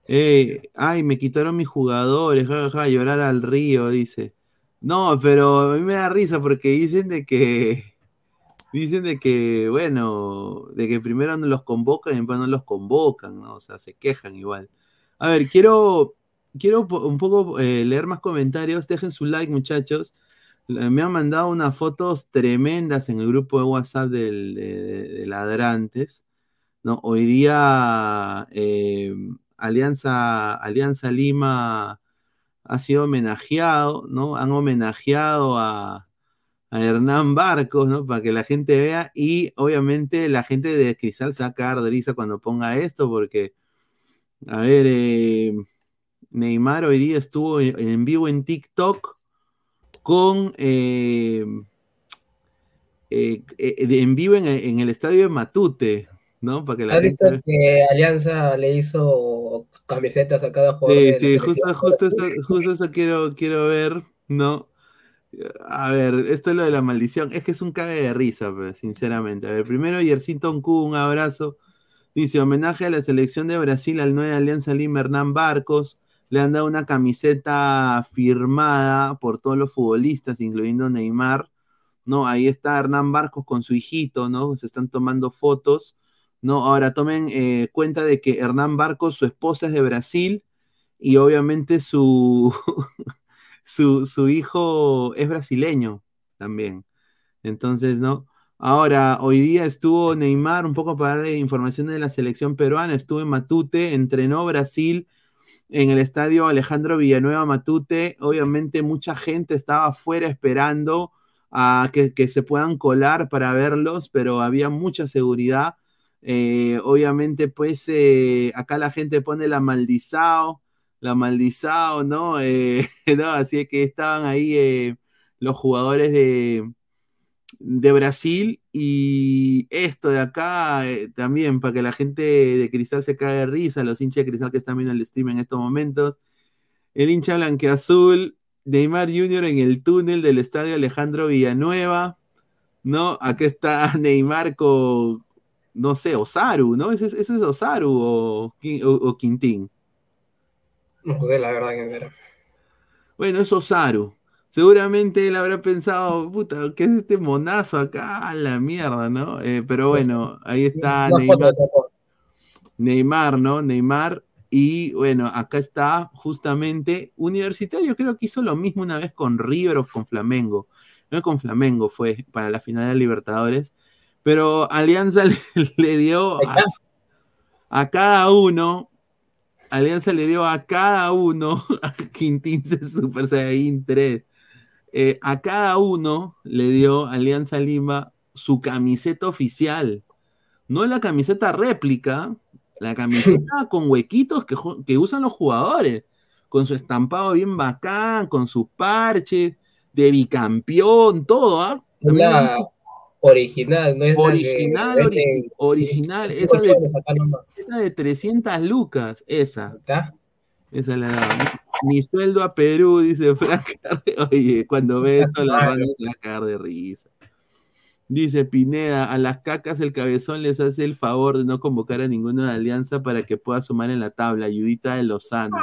Ey, ay, me quitaron mis jugadores, jajaja, llorar al río, dice. No, pero a mí me da risa porque dicen de que, dicen de que, bueno, de que primero no los convocan y después no los convocan, ¿no? O sea, se quejan igual. A ver, quiero, quiero un poco eh, leer más comentarios. Dejen su like, muchachos. Me han mandado unas fotos tremendas en el grupo de WhatsApp del- de, de- ladrantes. ¿no? Hoy día eh, Alianza, Alianza Lima ha sido homenajeado, ¿no? Han homenajeado a, a Hernán Barcos, ¿no? Para que la gente vea y obviamente la gente de Cristal se va a cagar de risa cuando ponga esto porque, a ver, eh, Neymar hoy día estuvo en vivo en TikTok con... eh, eh, eh, en vivo en, el- en el estadio de Matute, ¿no? Para que la
¿Has visto que Alianza le hizo camisetas a cada jugador?
Sí, sí, justo, justo eso, justo eso quiero, quiero ver, ¿no? A ver, esto es lo de la maldición. Es que es un cague de risa, sinceramente. A ver, primero Yersinton Q, un abrazo. Dice, homenaje a la selección de Brasil al 9 de Alianza Lima, Hernán Barcos. Le han dado una camiseta firmada por todos los futbolistas, incluyendo Neymar. ¿no? Ahí está Hernán Barcos con su hijito, ¿no? Se están tomando fotos, ¿no? Ahora tomen eh, cuenta de que Hernán Barcos, su esposa es de Brasil y obviamente su, su, su hijo es brasileño también. Entonces, ¿no? Ahora, hoy día estuvo Neymar, un poco para darle información de la selección peruana, estuvo en Matute, entrenó Brasil en el estadio Alejandro Villanueva Matute. Obviamente mucha gente estaba afuera esperando a que, que se puedan colar para verlos, pero había mucha seguridad. Eh, obviamente, pues eh, acá la gente pone la maldizao, la maldizao, ¿no? Eh, ¿no? Así que estaban ahí eh, los jugadores de, de Brasil y esto de acá eh, también para que la gente de Cristal se caiga de risa, los hinchas de Cristal que están viendo el stream en estos momentos. El hincha blanqueazul, Neymar Jr. en el túnel del estadio Alejandro Villanueva, ¿no? Acá está Neymar con, no sé, Osaru, ¿no? Ese, es- ese es Osaru o, o- o Quintín.
No sé, la verdad que era.
Bueno, es Osaru. Seguramente él habrá pensado, puta, ¿qué es este monazo acá? A la mierda, ¿no? Eh, pero bueno, ahí está Neymar. Neymar, ¿no? Neymar. Y bueno, acá está justamente Universitario, creo que hizo lo mismo una vez con River o con Flamengo. No con Flamengo fue para la final de Libertadores. Pero Alianza le, le dio a, a cada uno, Alianza le dio a cada uno, a Quintín se Super Saiyajin 3, eh, a cada uno le dio Alianza Lima su camiseta oficial. No la camiseta réplica, la camiseta con huequitos que, usan los jugadores, con su estampado bien bacán, con su parche de bicampeón, todo, ¿ah?
La original, no es
Original,
la que
ori- original, esa de, esa de 300 lucas, esa. Esa la. Mi sueldo a Perú, dice Frank. Oye, cuando ve eso, la banda se va a cagar de risa. Dice Pineda, a las cacas el cabezón les hace el favor de no convocar a ninguna de alianza para que pueda sumar en la tabla. Ayudita de Lozano.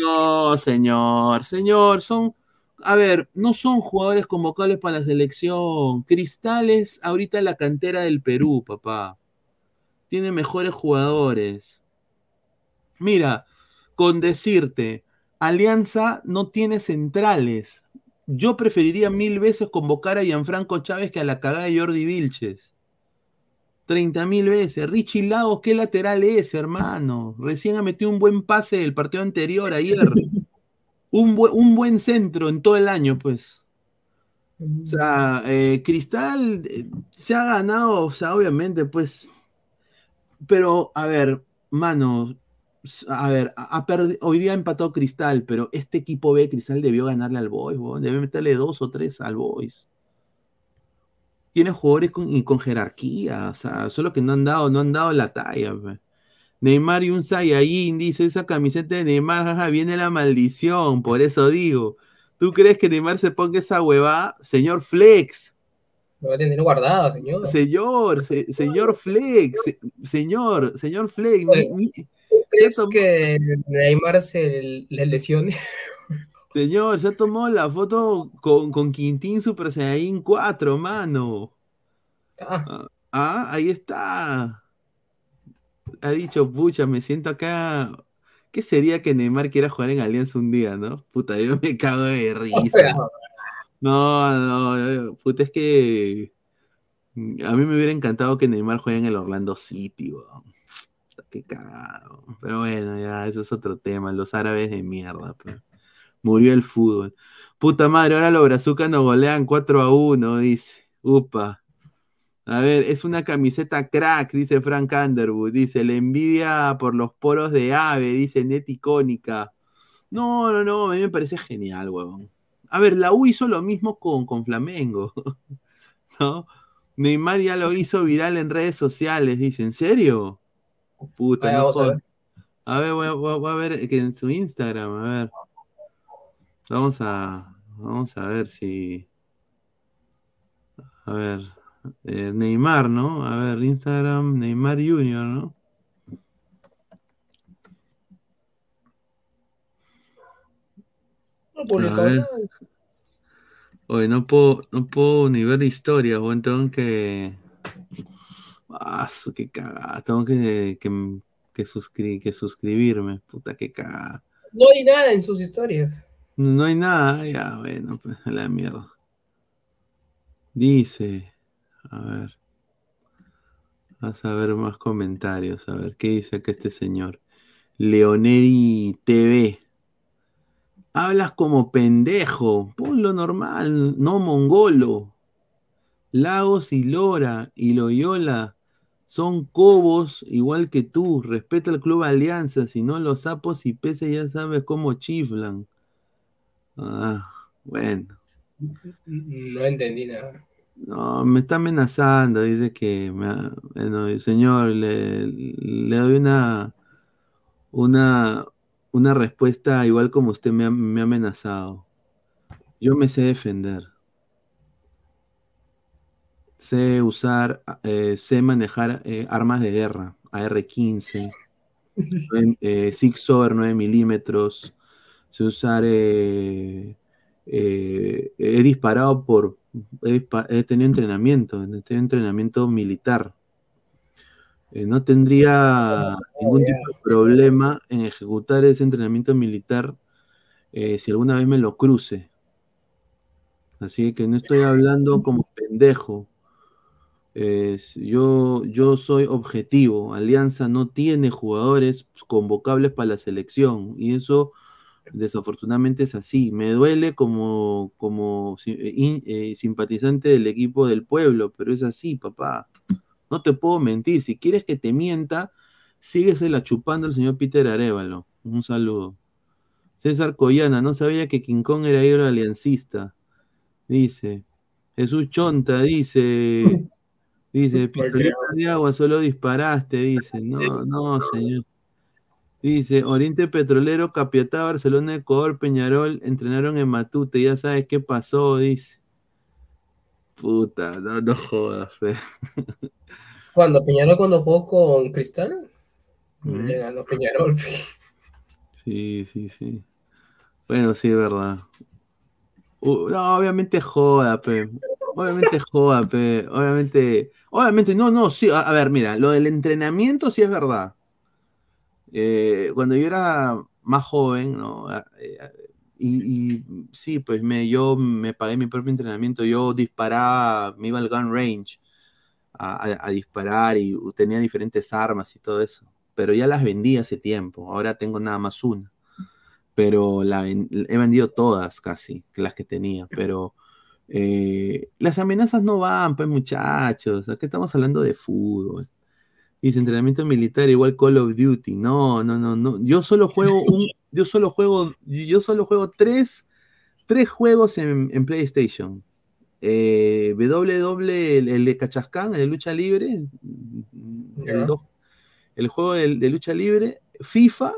No, señor, señor, son, a ver, no son jugadores convocables para la selección. Cristales, ahorita la cantera del Perú, papá. Tiene mejores jugadores. Mira, con decirte, Alianza no tiene centrales. Yo preferiría mil veces convocar a Gianfranco Chávez que a la cagada de Jordi Vilches. 30 mil veces. Richie Lagos, ¿qué lateral es, hermano? Recién ha metido un buen pase el partido anterior, ayer. un, buen, un buen centro en todo el año, pues. O sea, eh, Cristal eh, se ha ganado, o sea, obviamente, pues. Pero, a ver, mano, a ver, ha- ha perdi- hoy día empató Cristal, pero este equipo B, Cristal debió ganarle al Boys, weón, debe meterle dos o tres al Boys. Tiene jugadores con, jerarquía, o sea, solo que no han dado, no han dado la talla. Neymar y un Saiyajin, dice esa camiseta de Neymar, jaja, viene la maldición, por eso digo. ¿Tú crees que Neymar se ponga esa huevada? Señor Flex,
Lo va a tener guardado, señor.
señor, se- señor Flex, se- señor, señor Flex, mi- mi-
¿Crees que Neymar se le lesione?
señor, se ha tomado la foto con, con Quintín Super Saiyajin 4, mano.
Ah,
Ah, ahí está. Ha dicho, pucha, me siento acá. ¿Qué sería que Neymar quiera jugar en Alianza un día, no? Puta, yo me cago de risa. No, no, eh, puta, es que a mí me hubiera encantado que Neymar juegue en el Orlando City, weón. Qué cagado. Pero bueno, ya, eso es otro tema. Los árabes de mierda, pues. Murió el fútbol. Puta madre, ahora los brazucas nos golean 4 a 1, dice. Upa. A ver, es una camiseta crack, dice Frank Underwood. Dice, la envidia por los poros de ave, dice Net icónica. No, no, no, a mí me parece genial, huevón. A ver, la U hizo lo mismo con, con Flamengo. ¿No? Neymar ya lo hizo viral en redes sociales, dice, ¿en serio? Puta,
Vaya,
no
a
ver, voy a, voy ver que en su Instagram, a ver. Vamos a, vamos a ver si. A ver, eh, Neymar, ¿no? A ver, Instagram, Neymar Junior, ¿no?
no.
Oye, no puedo, no puedo ni ver historias, weón, tengo que. Ah, qué cagada. Tengo que, que, que, suscri- que suscribirme. Puta, qué cagada.
No hay nada en sus historias.
No, hay nada, ya, bueno, pues a la mierda. Dice, a ver. Vas a ver más comentarios, a ver, ¿qué dice acá este señor? Leoneri TV. Hablas como pendejo. Ponlo normal, no mongolo. Lagos y Lora y Loyola son cobos igual que tú. Respeta el Club Alianza, si no los sapos y peces ya sabes cómo chiflan. Ah, bueno.
No entendí nada.
No, me está amenazando, dice que, me bueno, señor, le, le doy una, una, una respuesta igual como usted me ha, me ha amenazado. Yo me sé defender. Sé usar, eh, sé manejar eh, armas de guerra, AR-15, nueve- eh, Sig Sauer 9 milímetros, sé usar, eh, he disparado por, he, dispa- he tenido entrenamiento, he tenido entrenamiento militar. No tendría ningún tipo de problema en ejecutar ese entrenamiento militar si alguna vez me lo cruce. Así que no estoy hablando como pendejo. Yo, yo soy objetivo. Alianza no tiene jugadores convocables para la selección y eso desafortunadamente es así. Me duele como, como eh, eh, simpatizante del equipo del pueblo, pero es así, papá. No te puedo mentir. Si quieres que te mienta, síguesela chupando al señor Peter Arevalo. Un saludo. César Collana, no sabía que King Kong era hierro aliancista. Dice. Jesús Chonta dice. Dice, pistolita de agua, solo disparaste, dice. No, no, señor. Dice, Oriente Petrolero, Capiatá, Barcelona, Ecuador, Peñarol, entrenaron en Matute, ya sabes qué pasó, dice. Puta, no, no jodas, fe.
Cuando Peñarol cuando jugó con Cristal,
Ujú.
le ganó Peñarol.
Sí, sí, sí. Bueno, sí, verdad. Uh, no, obviamente joda, pe. Obviamente joda. Obviamente, obviamente, no, no, sí. A, ver, mira, lo del entrenamiento sí es verdad. Eh, cuando yo era más joven, ¿no? Ah, eh, y, sí, pues me, yo me pagué mi propio entrenamiento. Yo disparaba, me iba al gun range a, disparar y tenía diferentes armas y todo eso. Pero ya las vendí hace tiempo. Ahora tengo nada más una. Pero he vendido todas casi, las que tenía. Pero eh, las amenazas no van, pues muchachos. Aquí estamos hablando de fútbol. Dice entrenamiento militar igual Call of Duty. No, no, no, no. Yo solo juego un, yo solo juego, yo solo juego tres, tres juegos en, en PlayStation. Eh, WW, el, el de Cachascán, el de lucha libre, el, el juego de, lucha libre, FIFA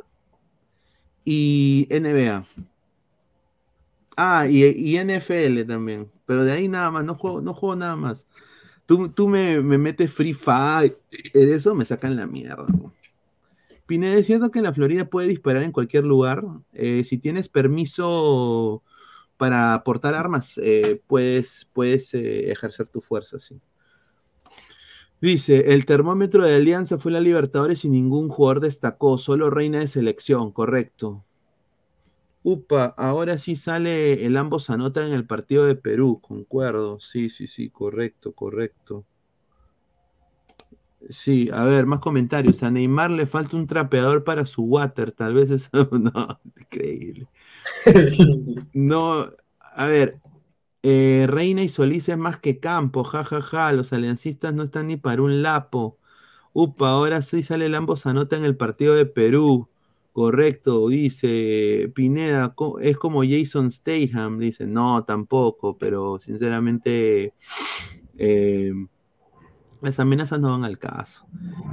y NBA. Ah, y, y NFL también. Pero de ahí nada más, no juego, no juego nada más. Tú, tú me, me metes Free Fire, en eso me sacan la mierda. ¿no? Pineda, ¿es cierto que en la Florida puede disparar en cualquier lugar? Eh, si tienes permiso para portar armas, eh, puedes, puedes eh, ejercer tu fuerza, sí. Dice, el termómetro de Alianza fue la Libertadores y ningún jugador destacó, solo reina de selección, correcto. Upa, ahora sí sale el ambos anotan en el partido de Perú, concuerdo. Sí, sí, sí, correcto, correcto. Sí, a ver, más comentarios. A Neymar le falta un trapeador para su water, tal vez eso. No, increíble. No, a ver, eh, Reina y Solís es más que campo, jajaja. Los aliancistas no están ni para un lapo. Upa, ahora sí sale el ambos anota en el partido de Perú. Correcto, dice Pineda, es como Jason Statham, dice, no, tampoco, pero sinceramente eh, las amenazas no van al caso.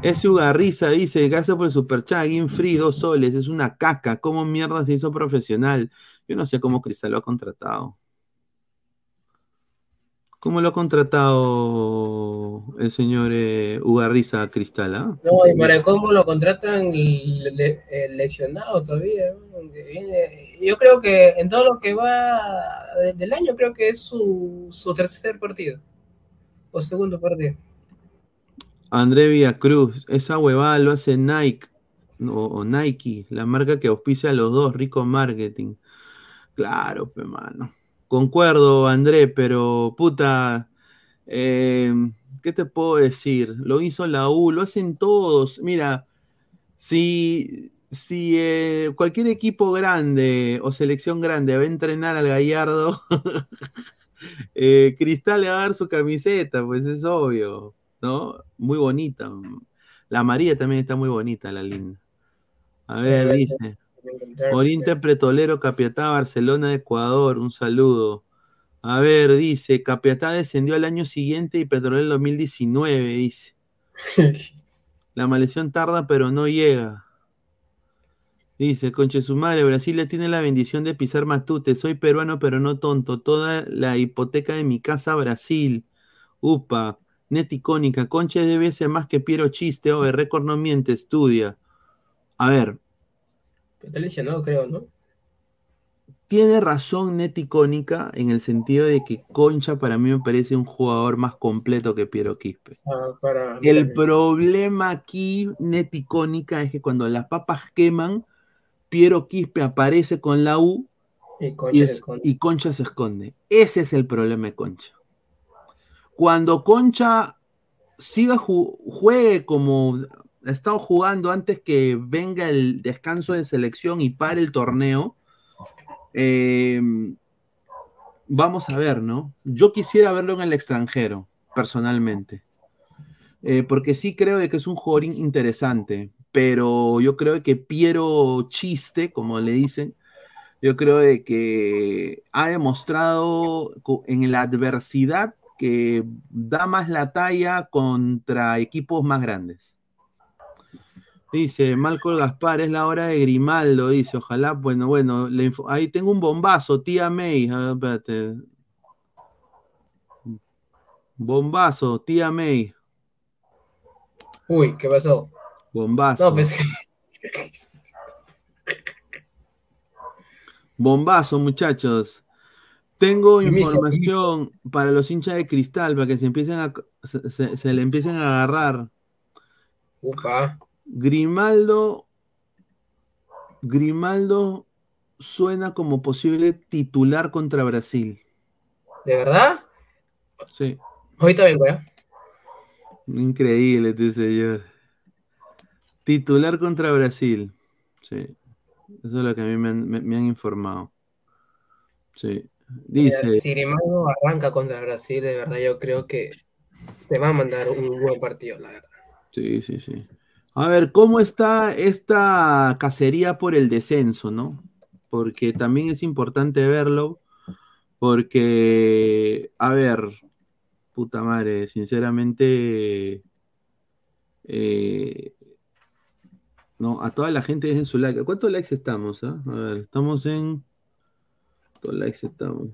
Ese Ugarriza dice, gracias por el superchat, Free, dos soles, es una caca, ¿cómo mierda se hizo profesional? Yo no sé cómo Cristal lo ha contratado. ¿Cómo lo ha contratado el señor eh, Ugarriza a Cristal? ah?
No, y para cómo lo contratan le- le- eh, lesionado todavía. viene- Yo creo que en todo lo que va de- del año, creo que es su, su tercer partido. O segundo partido.
André Villacruz, esa huevada lo hace Nike o, o Nike, la marca que auspicia a los dos, rico marketing. Claro, pe mano. Concuerdo, André, pero puta, eh, ¿qué te puedo decir? Lo hizo la U, lo hacen todos. Mira, si, si eh, cualquier equipo grande o selección grande va a entrenar al Gallardo, eh, Cristal le va a dar su camiseta, pues es obvio, ¿no? Muy bonita. La María también está muy bonita, la linda. A ver, dice. Oriente Pretolero, Capiatá, Barcelona, Ecuador, un saludo. A ver, dice, Capiatá descendió al año siguiente y Petrolero el 2019, dice. La maldición tarda, pero no llega. Dice, conche su madre, Brasil le tiene la bendición de pisar Matute. Soy peruano, pero no tonto. Toda la hipoteca de mi casa, Brasil. Upa, net icónica. Conche debe ser más que Piero Chiste. O el récord no miente, estudia. A ver,
Está lesionado, creo, ¿no?
tiene razón net icónica en el sentido de que Concha para mí me parece un jugador más completo que Piero Quispe.
Ah, para
El problema aquí, net icónica, es que cuando las papas queman, Piero Quispe aparece con la U
Y
y,
Concha
es-
se esconde.
y Concha se esconde. Ese es el problema de Concha. Cuando Concha siga ju- juegue como ha estado jugando antes que venga el descanso de selección y pare el torneo, eh, vamos a ver, ¿no? Yo quisiera verlo en el extranjero, personalmente. Eh, porque sí creo de que es un jugador in- interesante, pero yo creo que Piero Chiste, como le dicen, yo creo de que ha demostrado en la adversidad que da más la talla contra equipos más grandes. Dice Malcolm Gaspar, es la hora de Grimaldo, dice, ojalá, bueno, bueno, info- ahí tengo un bombazo, tía May, a ver, espérate. Bombazo, tía May,
Uy, ¿qué pasó?
bombazo.
No, pues
Bombazo, muchachos. Tengo información para los hinchas de cristal, para que se empiecen a se, se- se le empiecen a agarrar.
Upa.
Grimaldo, Grimaldo suena como posible titular contra Brasil.
¿De verdad?
Sí,
Ahorita vengo, ¿ya?
increíble este señor. Titular contra Brasil. Sí, eso es lo que a mí me han, me- me han informado. Sí, dice.
Si Grimaldo arranca contra Brasil, de verdad yo creo que se va a mandar un buen partido, la verdad.
Sí, sí, sí. A ver, ¿cómo está esta cacería por el descenso, no? Porque también es importante verlo, porque, a ver, puta madre, sinceramente, eh, no, a toda la gente dejen su like. ¿Cuántos likes estamos? ah? A ver, estamos en... ¿Cuántos likes estamos?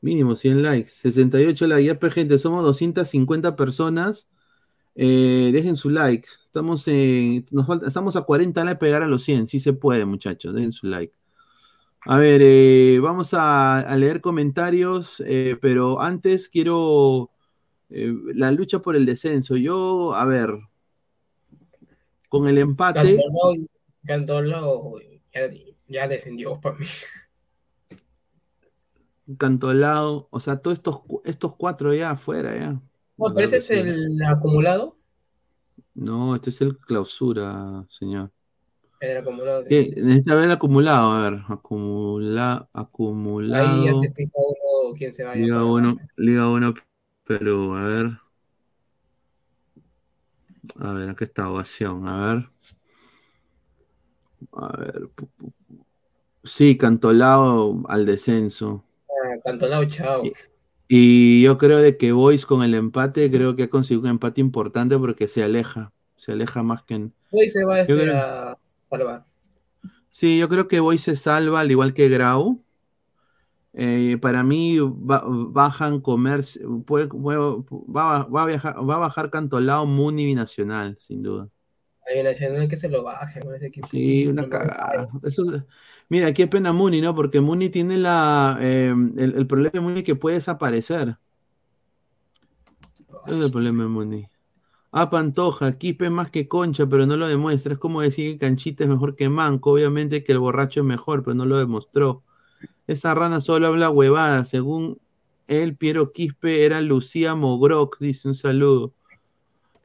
Mínimo 100 likes, 68 likes. Ya, gente, somos 250 personas. Eh, dejen su like. Estamos, en, nos falta- estamos a 40 likes pegar a los 100. Sí se puede, muchachos. Dejen su like. A ver, eh, vamos a, a leer comentarios, eh, pero antes quiero eh, la lucha por el descenso. Yo, a ver, con el empate,
Cantolao, Cantolao ya, ya descendió para mí.
Cantolao, o sea, todos estos, estos cuatro ya afuera, ya.
No, pero ese es el acumulado.
No, este es el clausura, señor.
El acumulado. de-.
Necesita ver el acumulado, a ver, acumula, acumulado.
Ahí ya se pica uno quién se vaya.
Liga
para
1,
abajo.
Liga 1 Perú, a ver. A ver, acá está ovación, a ver. A ver. Sí, Cantolao al descenso.
Ah, Cantolao, chao.
Y yo creo de que Boys con el empate, creo que ha conseguido un empate importante porque se aleja. Se aleja más que en.
Hoy se va
Yo
este a salvar.
Sí, yo creo que Boys se salva, al igual que Grau. Eh, para mí ba- bajan comercio, puede- puede- va, a- va a viajar, va a bajar Cantolao Muni binacional, sin duda.
Hay una nacional que se lo baje con ese equipo.
Sí, una cagada. Eso es- mira, qué pena Muni, ¿no? Porque Muni tiene la, eh, el, el problema de Muni que puede desaparecer. Ese es el problema de Muni. Ah, Pantoja, Quispe es más que Concha, pero no lo demuestra. Es como decir que Canchita es mejor que Manco. Obviamente que el borracho es mejor, pero no lo demostró. Esa rana solo habla huevada. Según él, Piero Quispe era Lucía Mogroc, dice un saludo.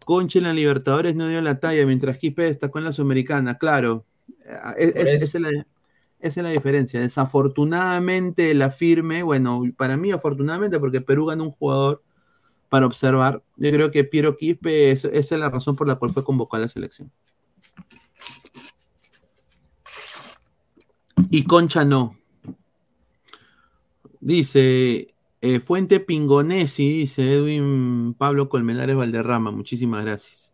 Concha en la Libertadores no dio la talla, mientras Quispe destacó en la Sudamericana, claro. Eh, es- es- esa, es la, esa es la diferencia. Desafortunadamente la firme, bueno, para mí afortunadamente porque Perú ganó un jugador para observar. Yo creo que Piero Quispe, es- esa es la razón por la cual fue convocado a la selección. Y Concha no. Dice eh, Fuente Pingonesi, dice Edwin Pablo Colmenares Valderrama. Muchísimas gracias.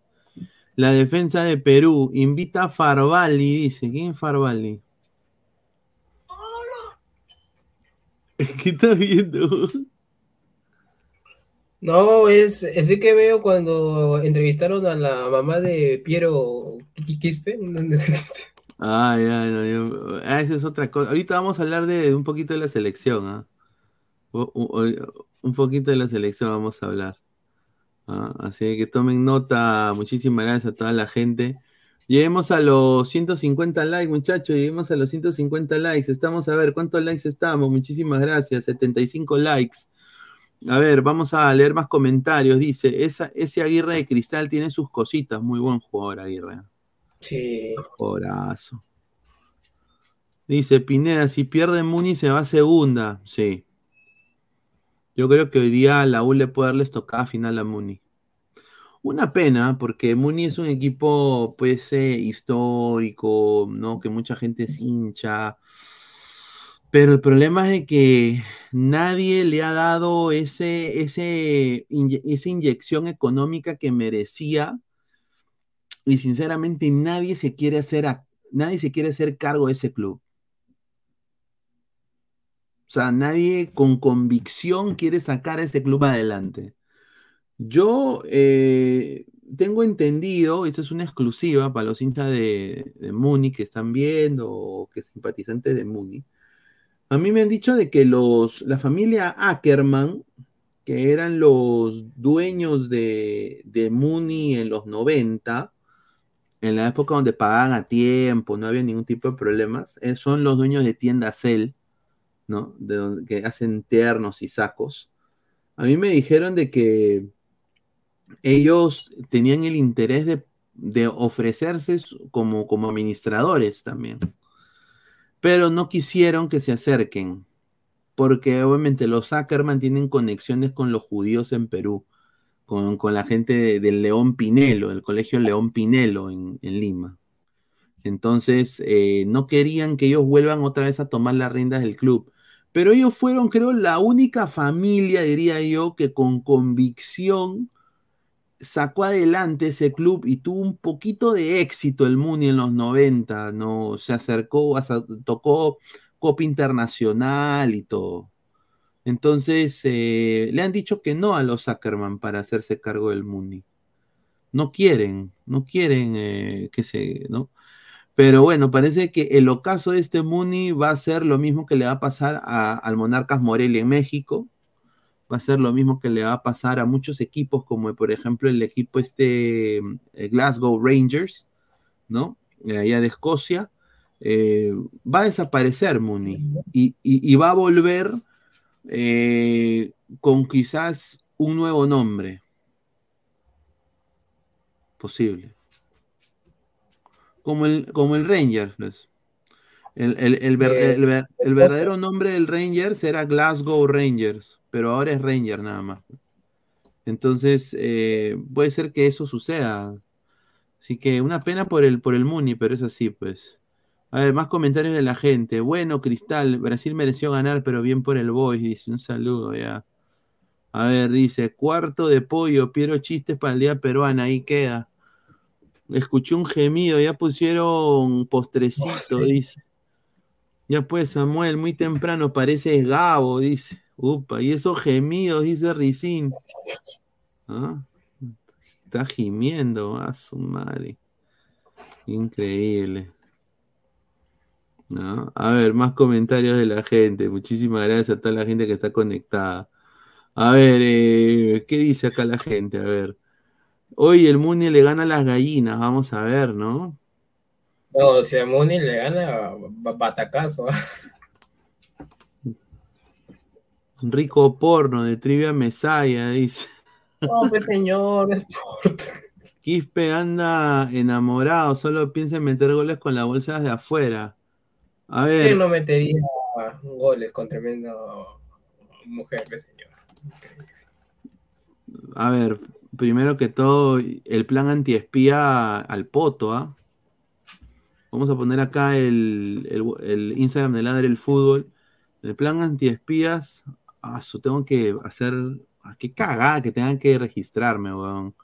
La defensa de Perú invita a Farballi, dice. ¿Quién es Farballi? ¿Qué estás viendo?
No, es ese que veo cuando entrevistaron a la mamá de Piero Qui- Quispe.
Ah, ya, no, yo- ah, esa es otra cosa. Ahorita vamos a hablar de un poquito de la selección, ¿ah? O- o- o- Un poquito de la selección vamos a hablar. Ah, Así que tomen nota. Muchísimas gracias a toda la gente. Lleguemos a los 150 likes, muchachos. Lleguemos a los 150 likes. Estamos a ver cuántos likes estamos. Muchísimas gracias. 75 likes. A ver, vamos a leer más comentarios. Dice, esa, ese Aguirre de Cristal tiene sus cositas. Muy buen jugador, Aguirre.
Sí.
Jugadorazo. Dice Pineda, si pierde Muni se va a segunda. Sí. Yo creo que hoy día la U le puede darles tocada final a Muni. Una pena, porque Muni es un equipo, pues, eh, histórico, ¿no? Que mucha gente es hincha. Pero el problema es que nadie le ha dado ese, ese, esa inyección económica que merecía. Y sinceramente nadie se quiere hacer, a- nadie se quiere hacer cargo de ese club. O sea, nadie con convicción quiere sacar a ese club adelante. Yo eh, tengo entendido, esto es una exclusiva para los hinchas de, de Muni que están viendo o que simpatizantes de Muni. A mí me han dicho de que los, la familia Ackerman, que eran los dueños de, de Muni en los 90, en la época donde pagaban a tiempo, no había ningún tipo de problemas, eh, son los dueños de tienda Cell, ¿no? De donde, que hacen ternos y sacos. A mí me dijeron de que ellos tenían el interés de, ofrecerse como, administradores también, pero no quisieron que se acerquen, porque obviamente los Ackerman tienen conexiones con los judíos en Perú, con, la gente de- del León Pinelo, el colegio León Pinelo en, en Lima. Entonces, eh, no querían que ellos vuelvan otra vez a tomar las riendas del club. Pero ellos fueron, creo, la única familia, diría yo, que con convicción sacó adelante ese club y tuvo un poquito de éxito el Muni en los 90, ¿no? Se acercó, tocó Copa Internacional y todo. Entonces, eh, le han dicho que no a los Ackerman para hacerse cargo del Muni. No quieren, no quieren eh, que se, ¿no? Pero bueno, parece que el ocaso de este Muni va a ser lo mismo que le va a pasar al Monarcas Morelia en México. Va a ser lo mismo que le va a pasar a muchos equipos, como por ejemplo el equipo este eh, Glasgow Rangers, ¿no? Eh, allá de Escocia. Eh, va a desaparecer Muni y, va a volver con quizás un nuevo nombre. Posible. Como el, como el Rangers, pues. El, el- el ver-
Eh,
el verdadero nombre del Rangers era Glasgow Rangers, pero ahora es Ranger nada más. Entonces, eh, puede ser que eso suceda. Así que una pena por el, por el Muni, pero es así, pues. A ver, más comentarios de la gente. Bueno, Cristal, Brasil mereció ganar, pero bien por el Boys, dice. Un saludo, ya. A ver, dice, cuarto de pollo, Piero chistes para el día peruano, ahí queda. Escuché un gemido, ya pusieron postrecito,
Oh, sí.
dice. Ya pues, Samuel, muy temprano, parece Gabo, dice. Upa, y esos gemidos, dice Ricín. ¿Ah? Está gimiendo, a su madre. Increíble. ¿No? A ver, más comentarios de la gente. Muchísimas gracias a toda la gente que está conectada. A ver, eh, ¿qué dice acá la gente? A ver. Hoy el Muni le gana a las gallinas, vamos a ver, ¿no?
No, si a Muni le gana, ba- batacazo.
Rico porno de Trivia Mesaya, dice.
Pues señor,
Quispe anda enamorado, solo piensa en meter goles con las bolsas de afuera. A ver.
¿Quién no metería goles con tremendo mujer, qué señor?
A ver, primero que todo, el plan antiespía al poto, ¿ah? Vamos a poner acá el, Instagram de Ladre el Fútbol. El plan antiespías, ah, tengo que hacer. ah, qué cagada que tengan que registrarme, weón.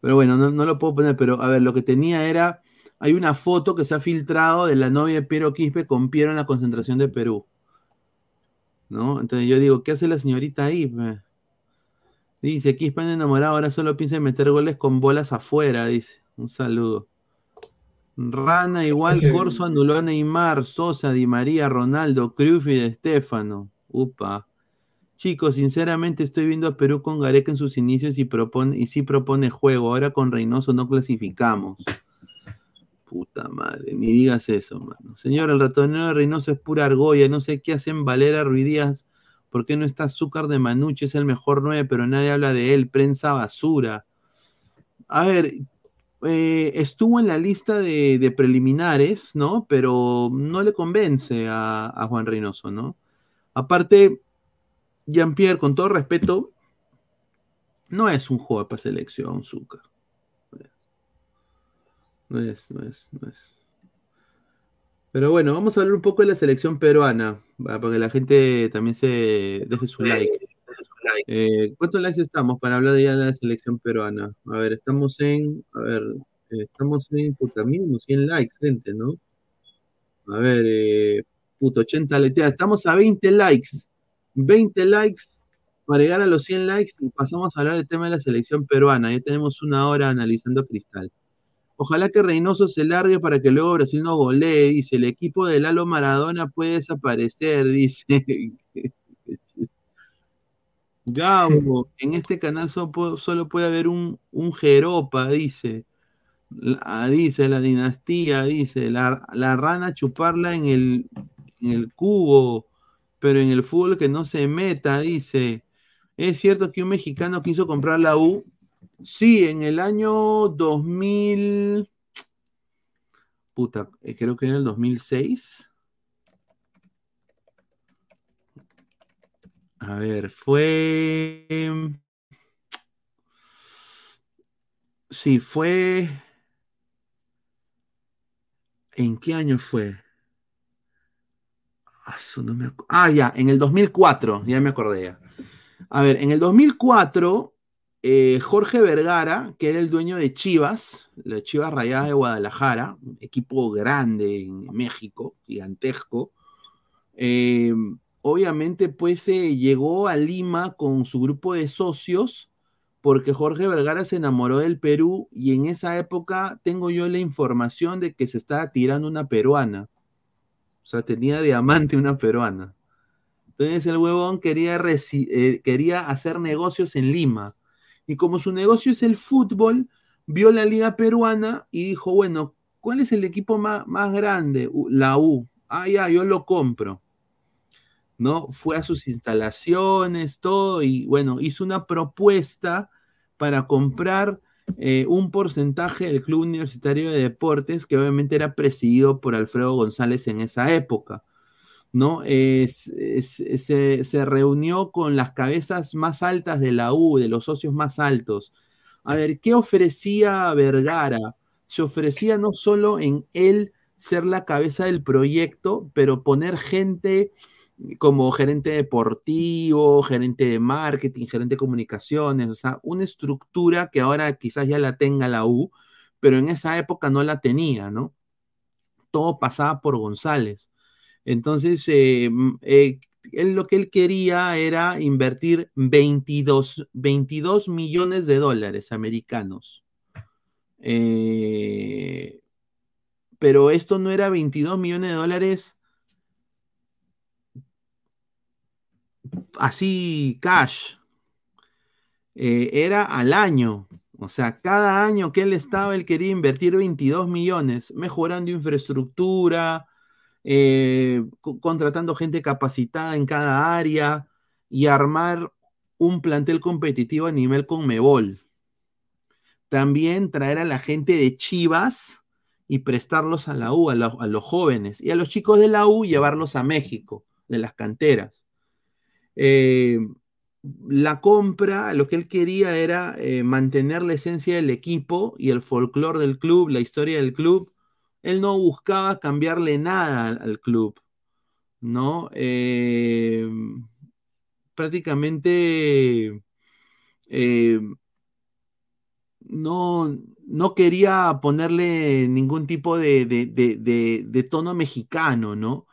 Pero bueno, no, lo puedo poner, pero a ver, lo que tenía era. Hay una foto que se ha filtrado de la novia de Piero Quispe con Piero en la concentración de Perú. ¿No? Entonces yo digo, ¿qué hace la señorita ahí? pe? Dice, Quispe enamorado, ahora solo piensa en meter goles con bolas afuera, dice. Un saludo. Rana igual,
Sí, sí.
Corso anuló a Neymar, Sosa, Di María, Ronaldo, Cruyff y De Stefano. Upa. Chicos, sinceramente estoy viendo a Perú con Gareca en sus inicios y propone, y sí propone juego. Ahora con Reynoso no clasificamos. Puta madre, ni digas eso, mano. Señor, el ratonero de Reynoso es pura argolla. No sé qué hacen Valera Ruidías. ¿Por qué no está Azúcar de Manucci? Es el mejor 9, pero nadie habla de él. Prensa basura. A ver, eh, estuvo en la lista de, de preliminares, ¿no? Pero no le convence a, a Juan Reynoso, ¿no? Aparte, Jean-Pierre, con todo respeto, no es un jugador para selección, Zúcar. No es, no es, no es. Pero bueno, vamos a hablar un poco de la selección peruana, para que la gente también se deje su like. Eh, ¿Cuántos likes estamos para hablar ya de la selección peruana? A ver, estamos en, a ver, eh, estamos en, puta, mínimo 100 likes, gente, ¿no? A ver, eh, puto, 80 likes, estamos a 20 likes, 20 likes para llegar a los 100 likes y pasamos a hablar del tema de la selección peruana. Ya tenemos una hora analizando Cristal. Ojalá que Reynoso se largue para que luego Brasil no golee. Dice, el equipo de Lalo Maradona puede desaparecer, dice. Gabo, en este canal solo, puede haber un, un Jeropa, dice. La- dice la dinastía, dice. La, la rana chuparla en el, en el cubo, pero en el fútbol que no se meta, dice. ¿Es cierto que un mexicano quiso comprar la U? Sí, en el año 2000. Puta, eh, creo que era el 2006. A ver, fue. Sí, fue. ¿En qué año fue? Ah, ah, ya, en el 2004, ya me acordé ya. A ver, en el 2004, eh, Jorge Vergara, que era el dueño de Chivas, la Chivas Rayadas de Guadalajara, equipo grande en México, gigantesco, eh, obviamente pues eh, llegó a Lima con su grupo de socios porque Jorge Vergara se enamoró del Perú y en esa época tengo yo la información de que se estaba tirando una peruana. O sea, tenía diamante una peruana. Entonces el huevón quería, eh, quería hacer negocios en Lima. Y como su negocio es el fútbol, vio la liga peruana y dijo, bueno, ¿cuál es el equipo más, más grande? La U. Ah, ya, yo lo compro. ¿No? Fue a sus instalaciones, todo, y bueno, hizo una propuesta para comprar eh, un porcentaje del Club Universitario de Deportes, que obviamente era presidido por Alfredo González en esa época. ¿no? Se, se reunió con las cabezas más altas de la U, de los socios más altos. A ver, ¿qué ofrecía Vergara? Se ofrecía no solo en él ser la cabeza del proyecto, pero poner gente como gerente deportivo, gerente de marketing, gerente de comunicaciones, o sea, una estructura que ahora quizás ya la tenga la U, pero en esa época no la tenía, ¿no? Todo pasaba por González. Entonces, eh, eh, él lo que él quería era invertir 22, 22 millones de dólares americanos. Eh, pero esto no era 22 millones de dólares así cash. Eh, era al año. O sea, cada año que él estaba, él quería invertir 22 millones, mejorando infraestructura, eh, co- contratando gente capacitada en cada área y armar un plantel competitivo a nivel Conmebol. también traer a la gente de Chivas y prestarlos a la U, a, a los jóvenes, y a los chicos de la U llevarlos a México, de las canteras. Eh, la compra, lo que él quería era eh, mantener la esencia del equipo y el folclore del club, la historia del club. Él no buscaba cambiarle nada al, club, ¿no? Eh, prácticamente no, no quería ponerle ningún tipo de- de- de- de tono mexicano, ¿no?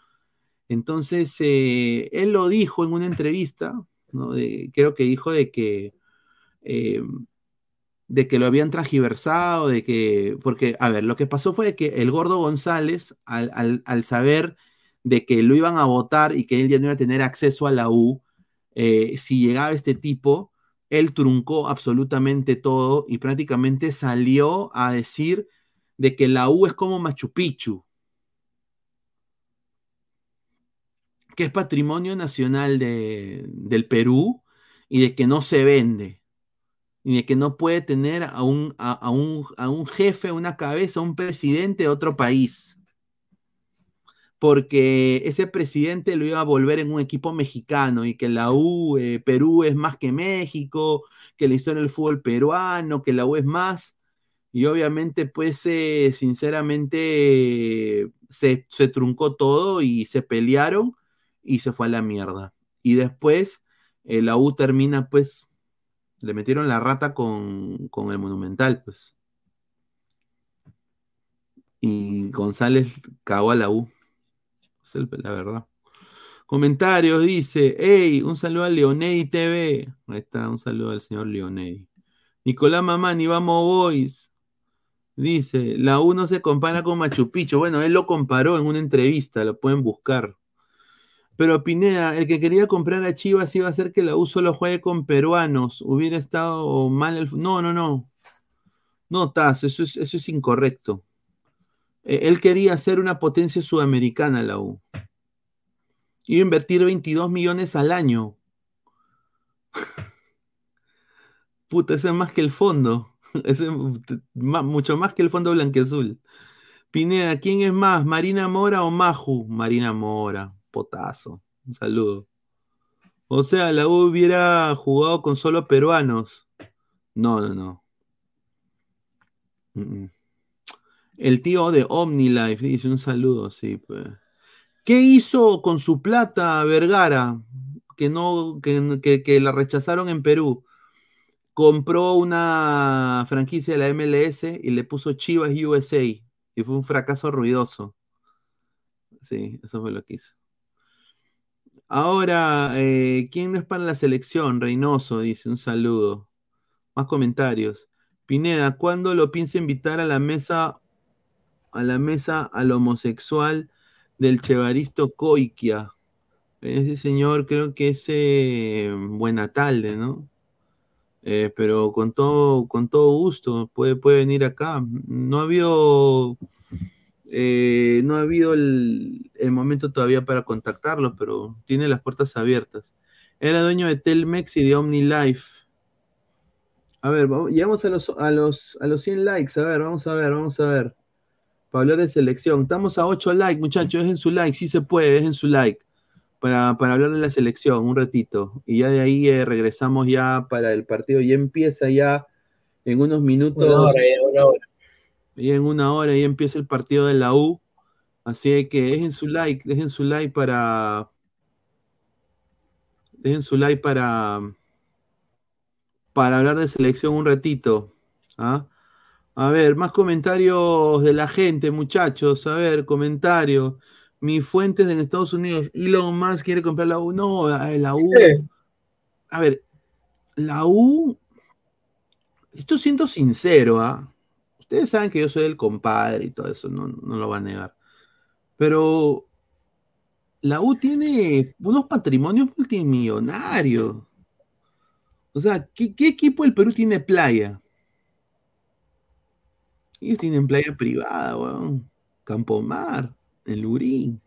Entonces, eh, él lo dijo en una entrevista, ¿no? Creo que dijo de que, eh, de que lo habían transgiversado, de que, porque, a ver, lo que pasó fue que el gordo González, al, al- al saber de que lo iban a votar y que él ya no iba a tener acceso a la U, eh, si llegaba este tipo, él truncó absolutamente todo y prácticamente salió a decir de que la U es como Machu Picchu, que es patrimonio nacional de- del Perú y de que no se vende, y de que no puede tener a un, a, un, a un jefe, una cabeza, un presidente de otro país. Porque ese presidente lo iba a volver en un equipo mexicano y que la U, eh, Perú es más que México, que la historia del fútbol peruano, que la U es más. Y obviamente, pues, eh, sinceramente, se, se truncó todo y se pelearon y se fue a la mierda. Y después eh, la U termina, pues, le metieron la rata con, con el Monumental, pues. Y González cagó a la U. El- la verdad. Comentarios, dice, hey, un saludo a Leonedi TV. Ahí está, un saludo al señor Leonedi. Nicolás Mamani, vamos boys. Dice, la U no se compara con Machu Picchu. Bueno, él lo comparó en una entrevista, lo pueden buscar. Pero Pineda, el que quería comprar a Chivas iba a hacer que la U solo juegue con peruanos. Hubiera estado mal el... No, no, no. No, Taz, eso es, eso es incorrecto. Eh, él quería hacer una potencia sudamericana la U. Iba a invertir 22 millones al año. Puta, eso es más que el fondo. Mucho más que el fondo blanqueazul. Pineda, ¿quién es más? ¿Marina Mora o Maju? Marina Mora, potazo. Un saludo. O sea, la U hubiera jugado con solo peruanos. No, no, no. Mm, mm. El tío de OmniLife dice un saludo, sí, pues. ¿Qué hizo con su plata Vergara? Que no, que, que- que la rechazaron en Perú. Compró una franquicia de la MLS y le puso Chivas USA. Y fue un fracaso ruidoso. Sí, eso fue lo que hizo. Ahora, eh, ¿quién es para la selección? Reynoso dice, un saludo. Más comentarios. Pineda, ¿cuándo lo piensa invitar a la mesa a la mesa al homosexual del Chevaristo Coiquia? Ese señor creo que es eh, Buenatalde, ¿no? Eh, pero con todo, con todo gusto, puede, puede venir acá. No ha habido, eh, no ha habido el, el momento todavía para contactarlo, pero tiene las puertas abiertas. Era dueño de Telmex y de OmniLife. A ver, vamos, llegamos a los, a, los, a los 100 likes. A ver, vamos a ver, vamos a ver. Para hablar de selección. Estamos a 8 likes, muchachos. Dejen su like, si se puede, dejen su like. Para, para hablar de la selección, un ratito. Y ya de ahí eh, regresamos ya para el partido. Ya empieza ya en unos minutos.
Una hora, una hora.
Y en una hora ya empieza el partido de la U. Así que dejen su like, dejen su like para. Dejen su like para. Para hablar de selección un ratito. ¿ah? A ver, más comentarios de la gente, muchachos. A ver, comentarios. Mis fuentes en Estados Unidos. Elon Musk quiere comprar la U. No, la U. A ver, la U. Esto siento sincero, ¿ah? Ustedes saben que yo soy el compadre y todo eso, no, no lo va a negar. Pero la U tiene unos patrimonios multimillonarios. O sea, ¿qué, qué equipo del Perú tiene playa? Ellos tienen playa privada, weón. Campomar, el Lurín.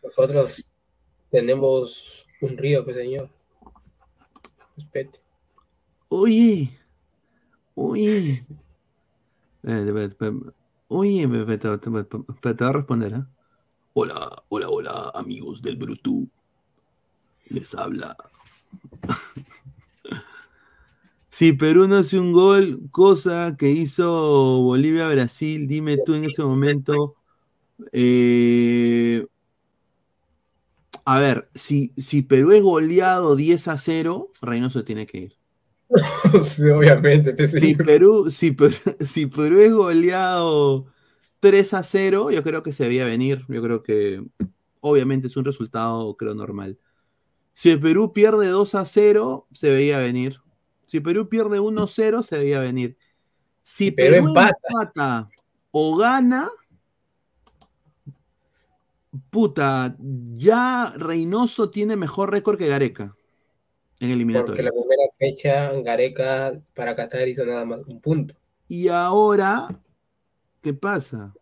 Nosotros tenemos un río, que señor. Respete.
Oye, oye, Oye, te, te- te- te va a responder, ¿eh? Hola, hola, hola, amigos del Brutu. Les habla. Si Perú no hace un gol, cosa que hizo Bolivia-Brasil, dime tú en ese momento. eh, a ver, si, si Perú es goleado 10 a 0, Reynoso tiene que ir.
Sí, obviamente. pues.
Si Perú, si Perú, si Perú es goleado 3 a 0, yo creo que se veía venir. Yo creo que obviamente es un resultado, creo, normal. Si el Perú pierde 2 a 0, se veía venir. Si Perú pierde 1 a 0, se veía venir. Si
Perú
Perú,
empata.
empata o gana, puta, ya Reynoso tiene mejor récord que Gareca en
Porque
eliminatoria.
la primera fecha, Gareca para Qatar hizo nada más un punto.
Y ahora, ¿qué pasa?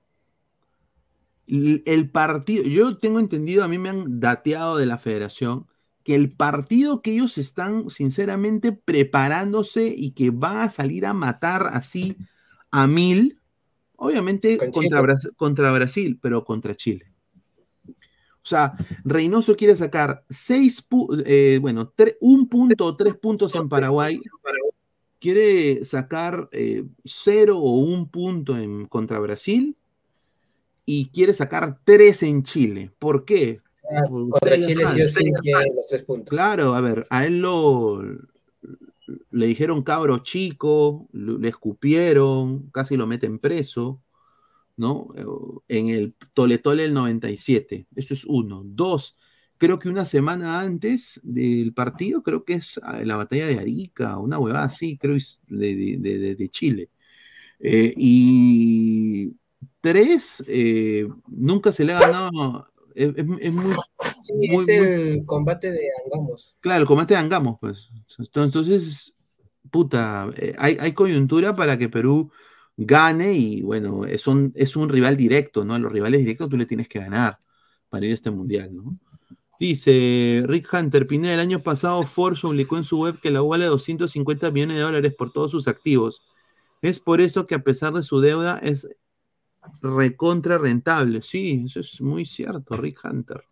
El, el partido, yo tengo entendido, a mí me han dateado de la federación, que el partido que ellos están sinceramente preparándose y que va a salir a matar así a mil, obviamente
Con
contra, contra Brasil, pero contra Chile. O sea, Reynoso quiere sacar seis, pu- eh, bueno, un punto o tres puntos en Paraguay. Quiere sacar eh, cero o un punto en, contra Brasil y quiere sacar tres en Chile. ¿Por qué?
Ah, Contra Chile sí o los tres puntos.
Claro, a ver, a él lo le dijeron cabro chico, le escupieron, casi lo meten preso, ¿no? En el Tole Tole del 97. Eso es uno. Dos, creo que una semana antes del partido, creo que es ah, la batalla de Arica, una huevada así, creo es de, de- de- Chile. Eh, y tres, eh, nunca se le ha ganado. Es, es- es muy,
Sí,
muy-
es
muy-
el combate de Angamos.
Claro, el combate de Angamos, pues. Entonces, puta, eh, hay, hay coyuntura para que Perú gane y bueno, es un, es un rival directo, ¿no? A los rivales directos tú le tienes que ganar para ir a este mundial, ¿no? Dice Rick Hunter, Pineda, el año pasado Forbes publicó en su web que la U vale 250 millones de dólares por todos sus activos. Es por eso que a pesar de su deuda es recontra rentable. Sí, eso es muy cierto, Rick Hunter.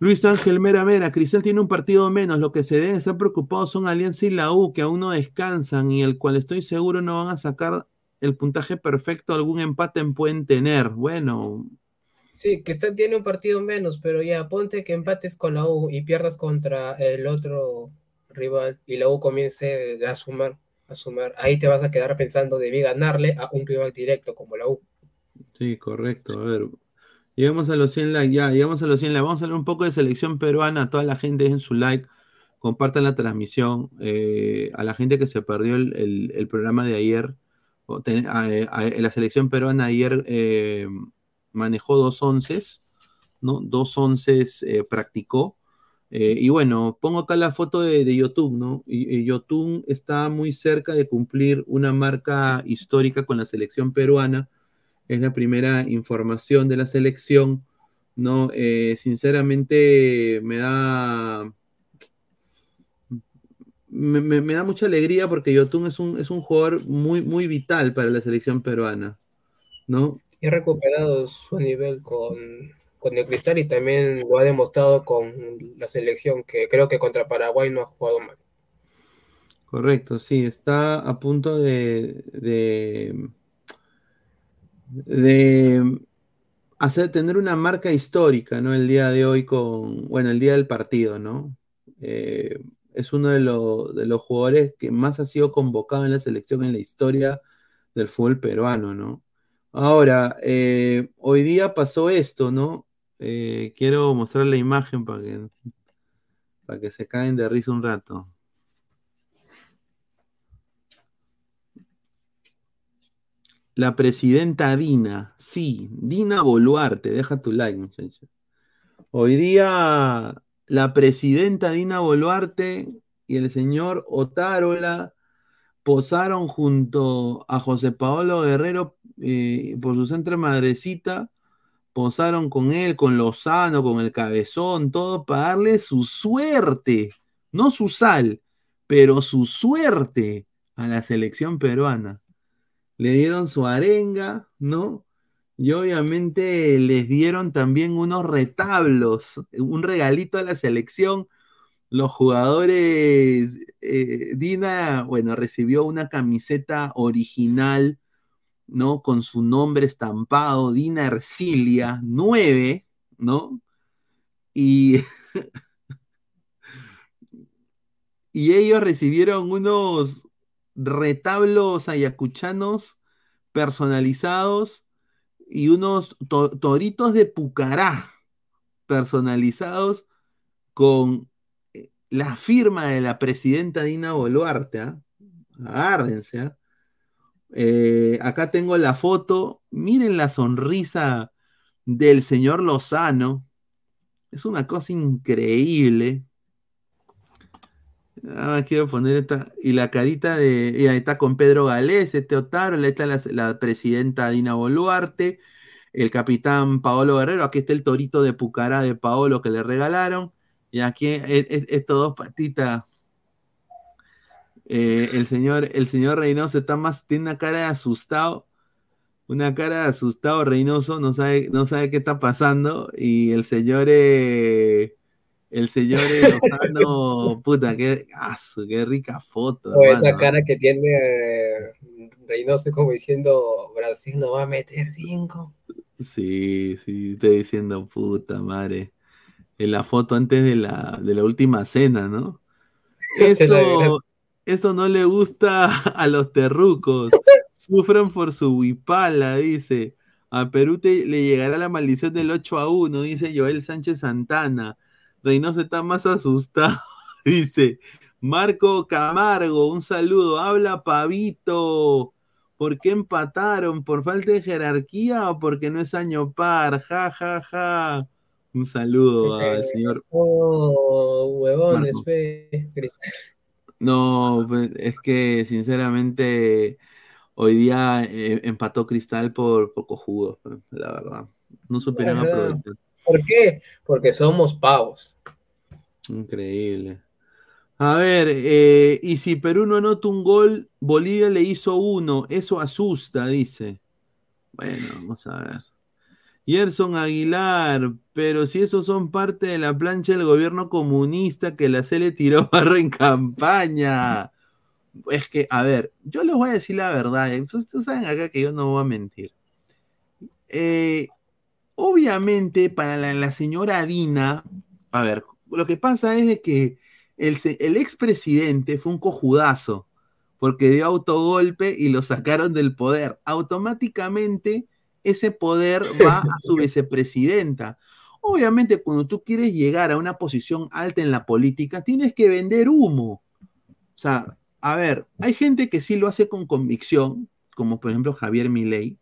Luis Ángel Mera Mera, Cristal tiene un partido menos, lo que se deben estar preocupados son Alianza y la U, que aún no descansan y el cual estoy seguro no van a sacar el puntaje perfecto, algún empate pueden tener. Bueno,
Sí, que está, tiene un partido menos, pero ya ponte que empates con la U y pierdas contra el otro rival y la U comience a sumar, a sumar. Ahí te vas a quedar pensando, debí ganarle a un rival directo como la U.
sí, correcto. A ver, llegamos a los 100 likes, ya, llegamos a los 100 likes. Vamos a hablar un poco de selección peruana, toda la gente dejen su like, compartan la transmisión, eh, a la gente que se perdió el, el- el programa de ayer, ten- a- a- la selección peruana ayer eh, manejó dos onces, ¿no? Dos onces eh, practicó. Eh, y bueno, pongo acá la foto de, de Yotun, ¿no? Y, y Yotun está muy cerca de cumplir una marca histórica con la selección peruana. Es la primera información de la selección, ¿no? Eh, sinceramente me da. Me, me- me da mucha alegría porque Yotun es un, es un jugador muy, muy vital para la selección peruana, ¿no?
Y ha recuperado su nivel con, con el Cristal y también lo ha demostrado con la selección, que creo que contra Paraguay no ha jugado mal.
Correcto, sí, está a punto de, de, de hacer tener una marca histórica, ¿no? El día de hoy con, bueno, el día del partido, ¿no? Eh, es uno de, los- de los jugadores que más ha sido convocado en la selección en la historia del fútbol peruano, ¿no? Ahora, eh, hoy día pasó esto, ¿no? Eh, quiero mostrar la imagen para que, para que se caen de risa un rato. La presidenta Dina, sí, Dina Boluarte, deja tu like, muchachos. Hoy día la presidenta Dina Boluarte y el señor Otárola posaron junto a José Paolo Guerrero eh, por su centro madrecita, posaron con él, con Lozano, con el cabezón, todo para darle su suerte, no su sal, pero su suerte a la selección peruana. Le dieron su arenga, ¿no? Y obviamente les dieron también unos retablos, un regalito a la selección. Los jugadores, eh, Dina, bueno, recibió una camiseta original, ¿no? Con su nombre estampado, Dina Ercilia 9, ¿no? Y, y ellos recibieron unos retablos ayacuchanos personalizados y unos to- toritos de Pucará personalizados con eh, la firma de la presidenta Dina Boluarte. ¿ah? Agárrense. ¿ah? Eh, acá tengo la foto. Miren la sonrisa del señor Lozano. Es una cosa increíble. Ah, quiero poner esta. Y la carita de. ahí está con Pedro Galés, este Otaro. Ahí está la, la presidenta Dina Boluarte. El capitán Paolo Guerrero. Aquí está el torito de Pucará de Paolo que le regalaron. Y aquí e- e- estos dos patitas. Eh, el señor, el señor Reynoso está más, tiene una cara de asustado. Una cara de asustado, Reynoso, no sabe, no sabe qué está pasando. Y el señor, eh, el señor Lozano, puta, qué, su- qué rica foto.
O esa cara que tiene eh, Reynoso como diciendo Brasil no va a meter cinco.
Sí, sí, estoy diciendo puta madre. En la foto antes de la, de la última cena, ¿no?
La
Eso, no le gusta a los terrucos. Sufren por su huipala, dice. A Perú te- le llegará la maldición del 8 a 1, dice Joel Sánchez Santana. Reynoso está más asustado, dice. Marco Camargo, un saludo. Habla Pavito. ¿Por qué empataron? ¿Por falta de jerarquía o porque no es año par? Ja, ja, ja. Un saludo al señor.
Oh, huevones, Cristal.
No, pues, es que sinceramente hoy día eh, empató Cristal por poco jugo, la verdad. No supieron aprovechar.
¿Por qué? Porque somos pavos.
Increíble. A ver, eh, y si Perú no anota un gol, Bolivia le hizo uno. Eso asusta, dice. Bueno, vamos a ver. Yerson Aguilar, pero si esos son parte de la plancha del gobierno comunista que la C le tiró barro en campaña. Es que, a ver, yo les voy a decir la verdad. eh, Ustedes saben acá que yo no voy a mentir. Eh, obviamente, para la, la señora Dina, a ver, lo que pasa es de que el expresidente fue un cojudazo, porque dio autogolpe y lo sacaron del poder. Automáticamente, ese poder va a su vicepresidenta. Obviamente, cuando tú quieres llegar a una posición alta en la política, tienes que vender humo. O sea, a ver, hay gente que sí lo hace con convicción, como por ejemplo Javier Milei,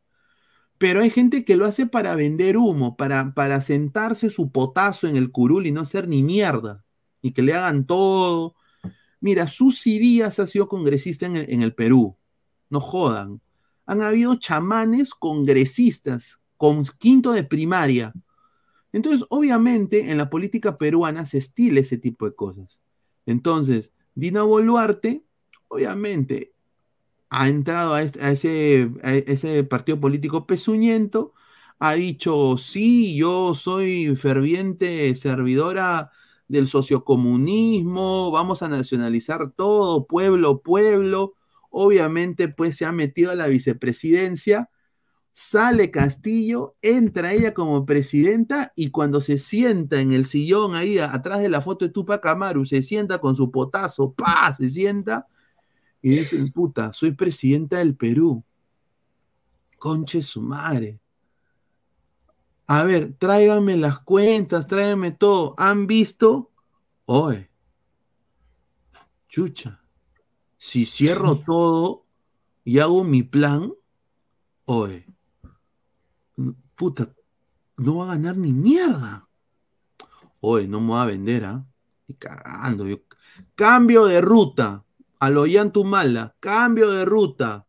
pero hay gente que lo hace para vender humo, para, para sentarse su potazo en el curul y no hacer ni mierda, y que le hagan todo. Mira, Susi Díaz ha sido congresista en el, en el Perú, no jodan. Han habido chamanes congresistas con quinto de primaria. Entonces, obviamente, en la política peruana se estila ese tipo de cosas. Entonces, Dina Boluarte, obviamente, ha entrado a, este- a ese, partido político pezuñento, ha dicho, sí, yo soy ferviente servidora del sociocomunismo, vamos a nacionalizar todo, pueblo, pueblo. Obviamente, pues se ha metido a la vicepresidencia, sale Castillo, entra ella como presidenta y cuando se sienta en el sillón ahí atrás de la foto de Tupac Amaru, se sienta con su potazo, pa, se sienta y dice, puta, soy presidenta del Perú. Conche su madre. A ver, tráiganme las cuentas, tráiganme todo. ¿Han visto? Oye, chucha, si cierro todo y hago mi plan, oye, puta, no va a ganar ni mierda. Oye, no me voy a vender, ¿ah? Ni cagando. Yo... Cambio de ruta. A lo Yantumala. Cambio de ruta.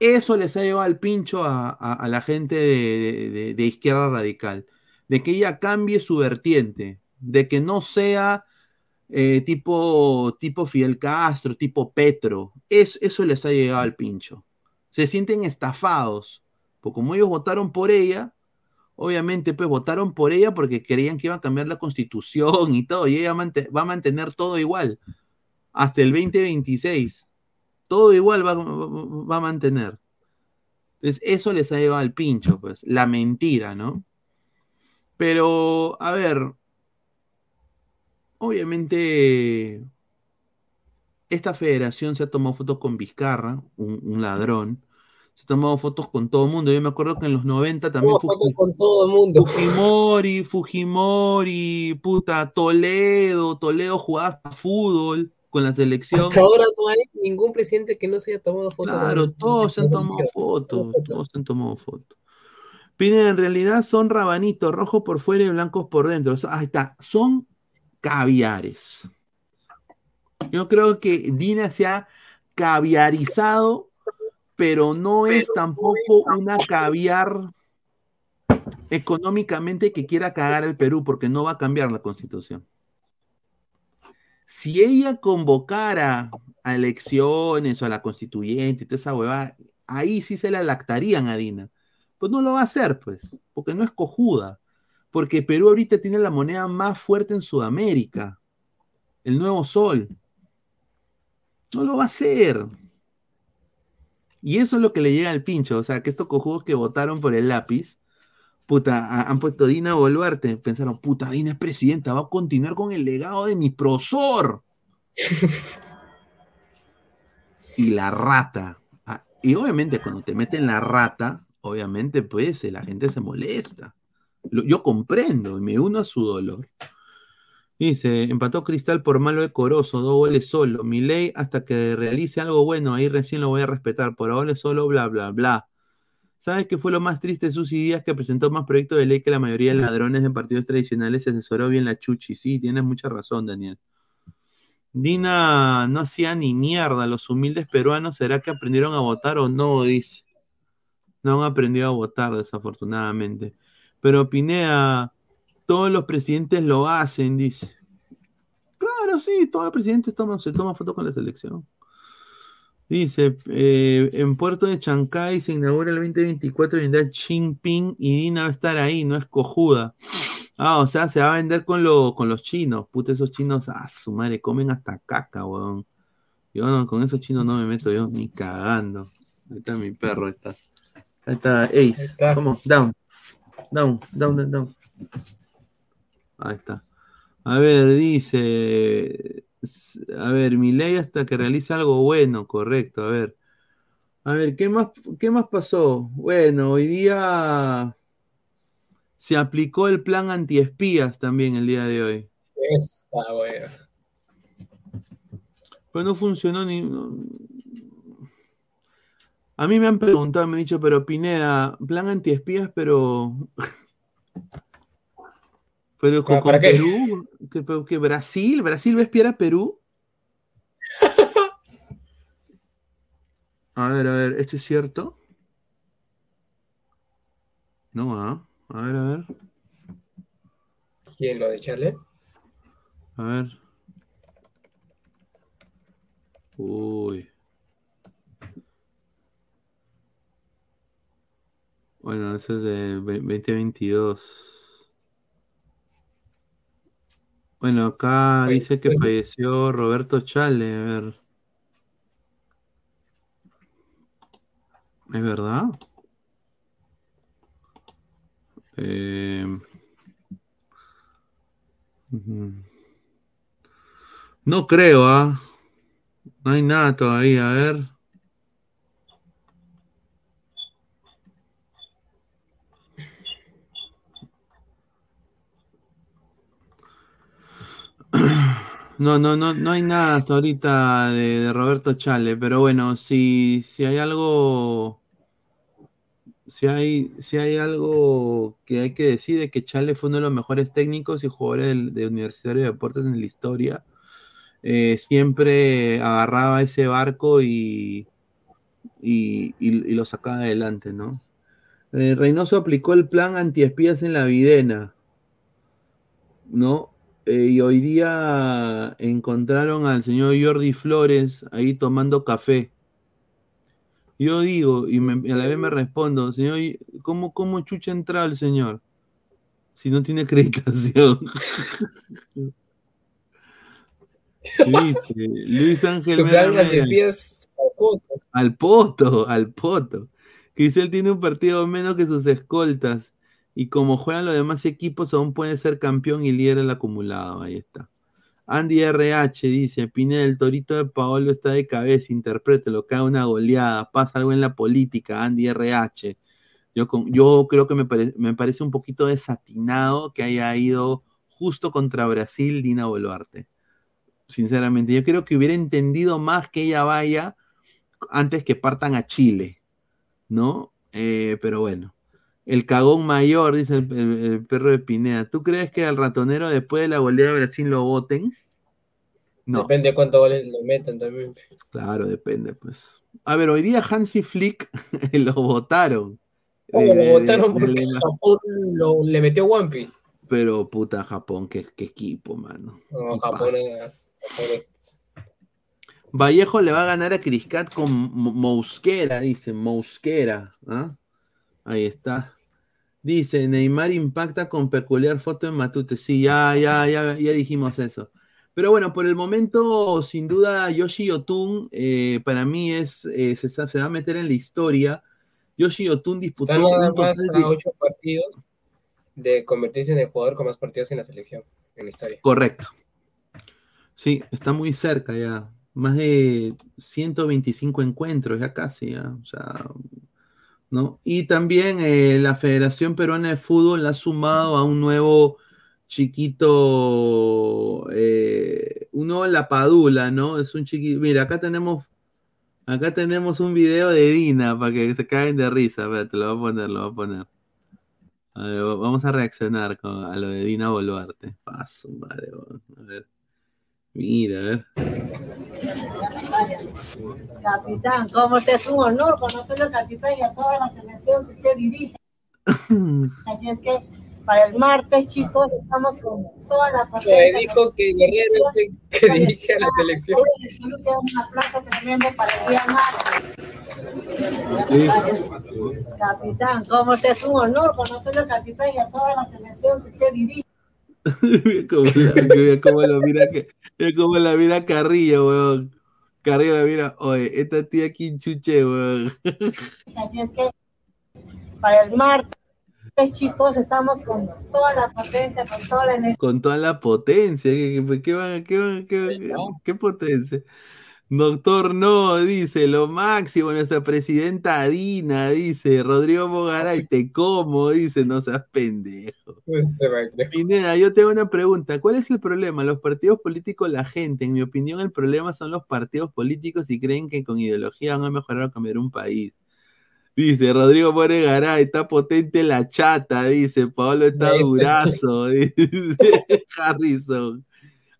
Eso les ha llevado al pincho a, la gente de, izquierda radical. De que ella cambie su vertiente. De que no sea eh, tipo, tipo Fidel Castro, tipo Petro. Es, eso les ha llegado al pincho. Se sienten estafados, porque como ellos votaron por ella, obviamente pues votaron por ella porque creían que iba a cambiar la constitución y todo, y ella va a mantener todo igual hasta el 2026. Todo igual va, va- a mantener. Entonces, eso les ha llevado al pincho, pues, la mentira, ¿no? Pero, a ver, obviamente, esta federación se ha tomado fotos con Vizcarra, un ladrón. Se tomado fotos con todo el mundo. Yo me acuerdo que en los 90 también
Tomó fotos con todo el mundo.
Fujimori, Fujimori, puta, Toledo, Toledo jugaba hasta fútbol con la selección.
Hasta ahora no hay ningún presidente que no se haya tomado fotos.
Claro, todos se han tomado fotos, todos se han tomado fotos. Pineda, en realidad son rabanitos, rojos por fuera y blancos por dentro. Ahí está, son caviares. Yo creo que Dina se ha caviarizado, pero no es tampoco una caviar económicamente que quiera cagar el Perú, porque no va a cambiar la constitución. Si ella convocara a elecciones o a la constituyente y toda esa huevada, ahí sí se la lactarían a Dina. Pues no lo va a hacer, pues, porque no es cojuda. Porque Perú ahorita tiene la moneda más fuerte en Sudamérica, el nuevo sol. No lo va a hacer. Y eso es lo que le llega al pincho. O sea, que estos cojudos que votaron por el lápiz, puta, han puesto Dina Boluarte. Pensaron, puta, Dina es presidenta, va a continuar con el legado de mi profesor. y la rata. Ah, y obviamente cuando te meten la rata, obviamente pues la gente se molesta. Lo- yo comprendo y me uno a su dolor. Dice, empató Cristal por malo de Corozo, dos goles solo. Mi ley, hasta que realice algo bueno, ahí recién lo voy a respetar. Por ahora solo, bla, bla, bla. ¿Sabes qué fue lo más triste de sus días? Que presentó más proyectos de ley que la mayoría de ladrones de partidos tradicionales. Se asesoró bien la chuchi. Sí, tienes mucha razón, Daniel. Dina no hacía ni mierda. Los humildes peruanos, ¿será que aprendieron a votar o no? Dice. No han aprendido a votar, desafortunadamente. Pero Pinea, todos los presidentes lo hacen, dice. Claro, sí, todos los presidentes toman, se toman fotos con la selección. Dice, eh, en Puerto de Chancay se inaugura el 2024 y vendrá Xi Jinping y Dina va a estar ahí, no es cojuda. Ah, o sea, se va a vender con, lo- con los chinos. Puta, esos chinos, ah, su madre, comen hasta caca, weón. Yo no, con esos chinos no me meto yo ni cagando. Ahí está mi perro, ahí está. Ahí está Ace. Vamos, down. Down, down, down, down. Ahí está. A ver, dice. A ver, mi ley hasta que realice algo bueno, correcto. A ver. A ver, ¿qué más, qué más pasó? Bueno, hoy día se aplicó el plan antiespías también el día de hoy.
Esta, wea.
Pero no funcionó ni. A mí me han preguntado, me han dicho, pero Pineda, plan antiespías, pero. Pero con,
¿Para- para
con? Perú, que, que Brasil, Brasil va a espiar a Perú. A ver, a ver, ¿esto es cierto? No, ah. A ver, a ver,
¿Quién lo de Chale?
a ver. Uy. Bueno, eso es de ve- 2022. Bueno, acá dice que falleció Roberto Chale. A ver. ¿Es verdad? Eh. No creo, ¿ah? No hay nada todavía, a ver. No, no, no, no hay nada ahorita de, Roberto Chale, pero bueno, si, si hay algo, si hay, si hay algo que hay que decir es que Chale fue uno de los mejores técnicos y jugadores de Universitario de Deportes en la historia. Eh, siempre agarraba ese barco y- y lo sacaba adelante, ¿no? Eh, Reynoso aplicó el plan antiespías en la Videna, ¿no? Eh, y hoy día encontraron al señor Jordi Flores ahí tomando café. Yo digo, y, me- a la vez me respondo, señor, ¿cómo, cómo chucha entra el señor? Si no tiene acreditación. Dice Luis Ángel
Su plan
Vera
de
Mel.
espías al foto.
Al poto, al poto. Que dice él tiene un partido menos que sus escoltas. Y como juegan los demás equipos, aún puede ser campeón y líder el acumulado. Ahí está. Andy RH dice: Pineda, el torito de Paolo está de cabeza, interprételo, cae una goleada, pasa algo en la política. Andy RH. Yo, con- yo creo que me, pare- me parece un poquito desatinado que haya ido justo contra Brasil Dina Boluarte. Sinceramente, yo creo que hubiera entendido más que ella vaya antes que partan a Chile, ¿no? Eh, pero bueno. El cagón mayor, dice el, el- el perro de Pineda. ¿Tú crees que al ratonero después de la goleada de Brasil lo voten? No.
Depende de cuántos goles le metan también.
Claro, depende, pues. A ver, hoy día Hansi Flick lo votaron. De-
lo votaron porque
de la-
Japón lo- le metió Wampi.
Pero puta Japón, qué, qué equipo, mano.
No,
¿Qué
Japón
pasa?
era- Japón era-
Vallejo le va a ganar a Criscat con Mo- Mosquera, dice, Mosquera. ¿ah? Ahí está. Dice, Neymar impacta con peculiar foto en Matute. Sí, ya, ya, ya, ya dijimos eso. Pero bueno, por el momento, sin duda, Yoshi Yotun, eh, para mí es, eh, se, va a meter en la historia. Yoshi Yotun disputó un
más
total de-
ocho partidos de convertirse en el jugador con más partidos en la selección, en la historia.
Correcto. Sí, está muy cerca ya. Más de 125 encuentros, ya casi, ya. O sea, ¿no? Y también eh, la Federación Peruana de Fútbol la ha sumado a un nuevo chiquito, eh, un nuevo Lapadula, ¿no? Es un chiquito. Mira, acá tenemos, acá tenemos un video de Dina para que se caigan de risa. Espérate, lo voy a poner, lo voy a poner. Ver, vamos a reaccionar con- a lo de Dina Boluarte. Paso, madre. A ver. Mira, a ver.
Capitán, como usted es un honor conocer al capitán y a toda la selección que usted dirige. Así es que para el martes, chicos, estamos con toda la
Le dijo que Guerrero es el que dirige a la selección.
una plaza tremendo para el día martes. Capitán, como usted es un honor conocer al capitán y a toda la selección que usted dirige.
Cómo, la- mira cómo lo mira, cómo la mira Carrillo, weón. Carrillo la mira, oye, esta tía quinchuche, weón.
Así es que para el martes, chicos, estamos con toda la potencia, con toda la energía.
Con toda la potencia. ¿Qué, qué, qué qué- qué potencia? Doctor No, dice, lo máximo, nuestra presidenta Dina, dice, Rodrigo Mogaray, te como, dice, no seas pendejo. Pineda, yo tengo una pregunta, ¿cuál es el problema? Los partidos políticos, la gente, en mi opinión, el problema son los partidos políticos y creen que con ideología van a mejorar o cambiar un país. Dice, Rodrigo More Garay, está potente la chata, dice, Pablo está
está.
durazo, dice Harrison.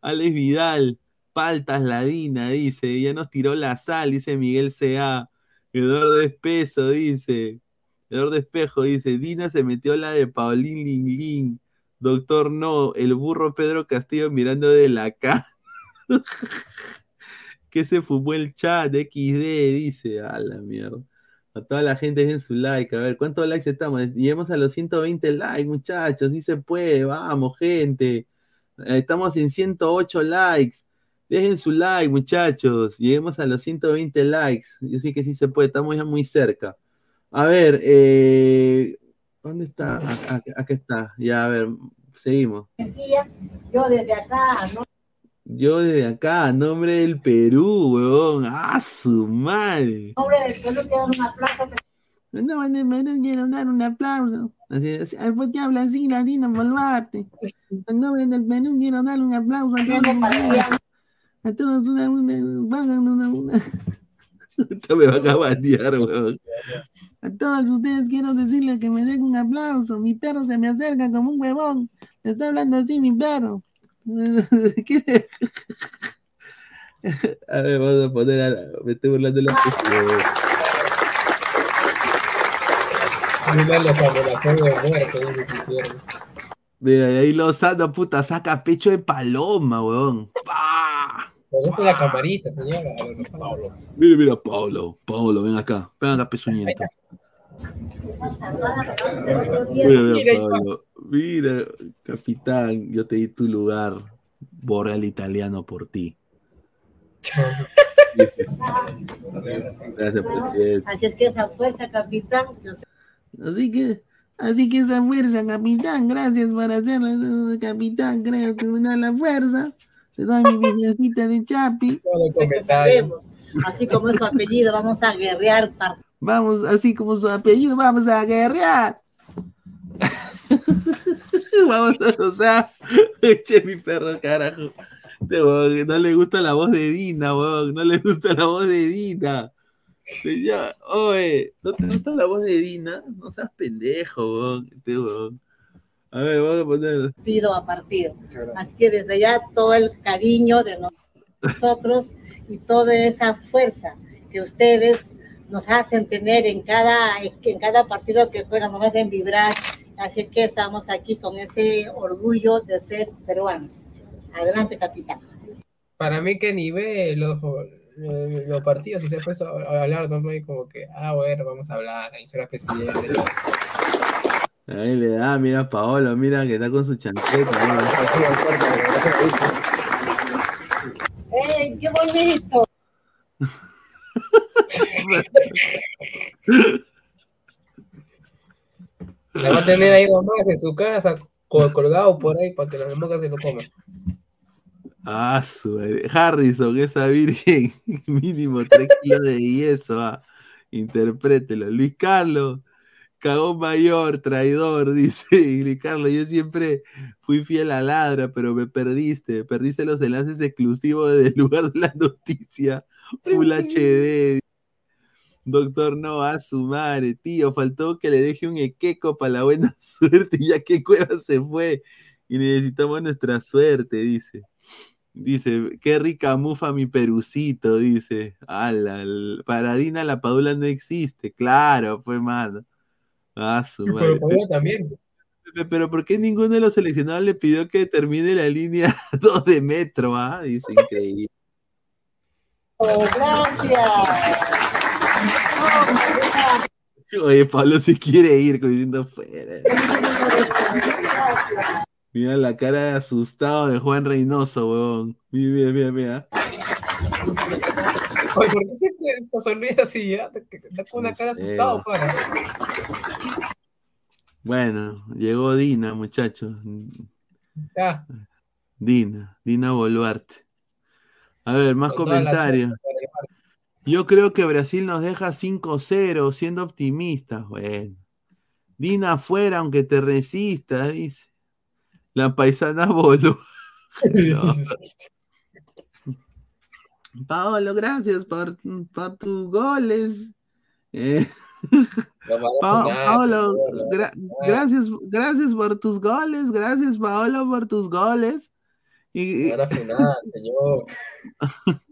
Alex Vidal, Paltas Ladina, dice, ya nos tiró la sal, dice Miguel C.A. Eduardo Espeso, dice, Eduardo Espejo, dice, Dina se metió la de Paulín Linglin. Doctor No, el burro Pedro Castillo mirando de la cara. que se fumó el chat XD, dice, a la mierda. A toda la gente dejen su like. A ver, ¿cuántos likes estamos? Lleguemos a los 120 likes, muchachos. Sí se puede. Vamos, gente. Estamos en 108 likes. Dejen su like, muchachos. Lleguemos a los 120 likes. Yo sé que sí se puede. Estamos ya muy cerca. A ver, eh, ¿dónde está? Acá, acá está. Ya, a ver, seguimos.
Yo desde acá, ¿no?
Yo desde acá, en nombre del Perú, huevón. ¡Ah, su madre!
Hombre del Perú dan una plaza
No, no, no, no quiero dar un aplauso. Así, así, ¿Por qué habla así, Ladino Boluarte? En nombre del Perú quiero dar un aplauso a. A todos una, una, pagan una, una. Esto me va a batear, weón. A todos ustedes quiero decirles que me den un aplauso. Mi perro se me acerca como un huevón. Me está hablando así mi perro. ¿Qué? A ver, vamos a poner a la... Me estoy burlando de la.
Mira las amenazas de muerte, dice si quieren.
Mira, y ahí Lozano, puta, saca pecho de paloma, weón. Mira, mira, Paulo, Paulo, ven acá, ven acá, pezuñento. Mira, mira,
Mira,
Pablo, mira, capitán, yo te di tu lugar, borra el italiano por ti. Gracias, presidente.
Así es que esa fuerza, capitán.
Así que, así que esa fuerza, capitán, gracias por hacerlo, capitán, creo que me da la fuerza. Te doy mi viejecita de Chapi.
Así como es su apellido, vamos a guerrear
Vamos, así como su apellido, vamos a guerrear. vamos a, o sea, eche mi perro, carajo. Este No le gusta la voz de Dina, weón. No le gusta la voz de Dina. Ya, oye, ¿no te gusta la voz de Dina? No seas pendejo, weón. Este huevón. A ver, vamos a poner.
partido a partido. Así que desde ya todo el cariño de nosotros y toda esa fuerza que ustedes nos hacen tener en cada, en cada partido que juegan, nos hacen vibrar. Así que estamos aquí con ese orgullo de ser peruanos. Adelante, capitán.
Para mí que ni ve los, eh, los partidos y se a hablar, ¿no? Como que, ah, bueno, vamos a hablar, ahí será presidente.
Ahí le da, mira a Paolo, mira que está con su chancleta.
¡Ey, qué bonito!
La va a tener ahí nomás en su casa, col- colgado por ahí para que la mosca se lo coma.
Ah, su. Harrison, esa virgen, mínimo 3 kilos de yeso, ah. Interprételo. Luis Carlos, cagón mayor, traidor, dice Luis Carlos. Yo siempre fui fiel a Ladra, pero me perdiste. Perdiste los enlaces exclusivos del lugar de la noticia. Full HD. Doctor no a su madre, tío. Faltó que le deje un equeco para la buena suerte, ya que Cueva se fue. Y necesitamos nuestra suerte, dice. Dice, qué rica mufa mi perucito, dice. Ala, el- para Dina la padula no existe. Claro, pues, mano. Ah, su madre.
Pero también.
Pe- Pero ¿por qué ninguno de los seleccionados le pidió que termine la línea 2 de metro? Ah, dice increíble.
Oh, gracias.
Oye, Pablo se quiere ir, diciendo fuera. Mira la cara de asustado de Juan Reynoso, weón. Mira, mira, mira, mira.
Oye, ¿por qué siempre se sonríe así? Está con una cara
sé,
asustado,
weón.
para.
Bueno, llegó Dina, muchachos.
Ya.
Dina, Dina Boluarte. A ver, más
Con
comentarios. Yo creo que Brasil nos deja 5-0, siendo optimistas. Bueno. Dina afuera, aunque te resista, dice. La paisana Bolu. No. Paolo, gracias por, por tus goles. Eh, Pa- Paolo, gra- gracias, gracias por tus goles, gracias Paolo por tus goles. Y,
funar, señor.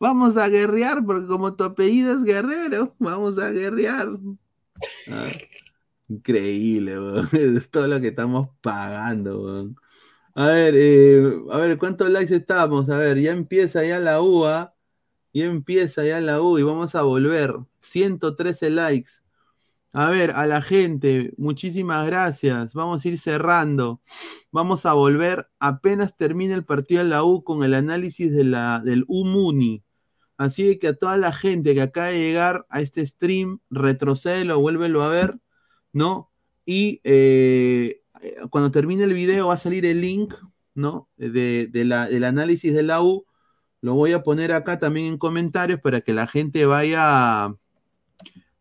Vamos a guerrear, porque como tu apellido es guerrero, vamos a guerrear. Ah, increíble. Es todo lo que estamos pagando. A ver, eh, a ver, ¿cuántos likes estamos? A ver, ya empieza ya la UA. Ya empieza ya la U y vamos a volver. 113 likes. A ver, a la gente, muchísimas gracias. Vamos a ir cerrando. Vamos a volver apenas termine el partido de la U con el análisis de la, del U-Muni. Así que a toda la gente que acaba de llegar a este stream, retrocédelo, vuélvelo a ver, ¿no? Y eh, cuando termine el video va a salir el link, ¿no? De, de la, del análisis de la U. Lo voy a poner acá también en comentarios para que la gente vaya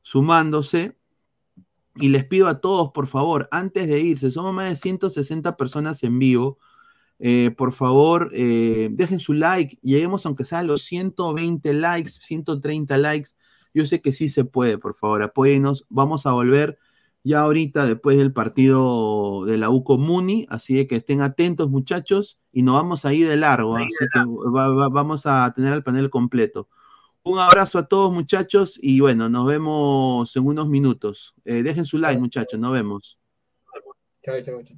sumándose. Y les pido a todos, por favor, antes de irse, somos más de 160 personas en vivo. eh, por favor, eh, dejen su like. Lleguemos, aunque sea a los 120 likes, 130 likes. Yo sé que sí se puede, por favor, apóyenos. Vamos a volver ya ahorita después del partido de la U Muni. Así que estén atentos, muchachos. Y nos vamos a ir de largo. Así que va- va- vamos a tener el panel completo. Un abrazo a todos, muchachos. Y bueno, nos vemos en unos minutos. Eh, dejen su like, muchachos. Nos vemos.
Chao, chao, chao.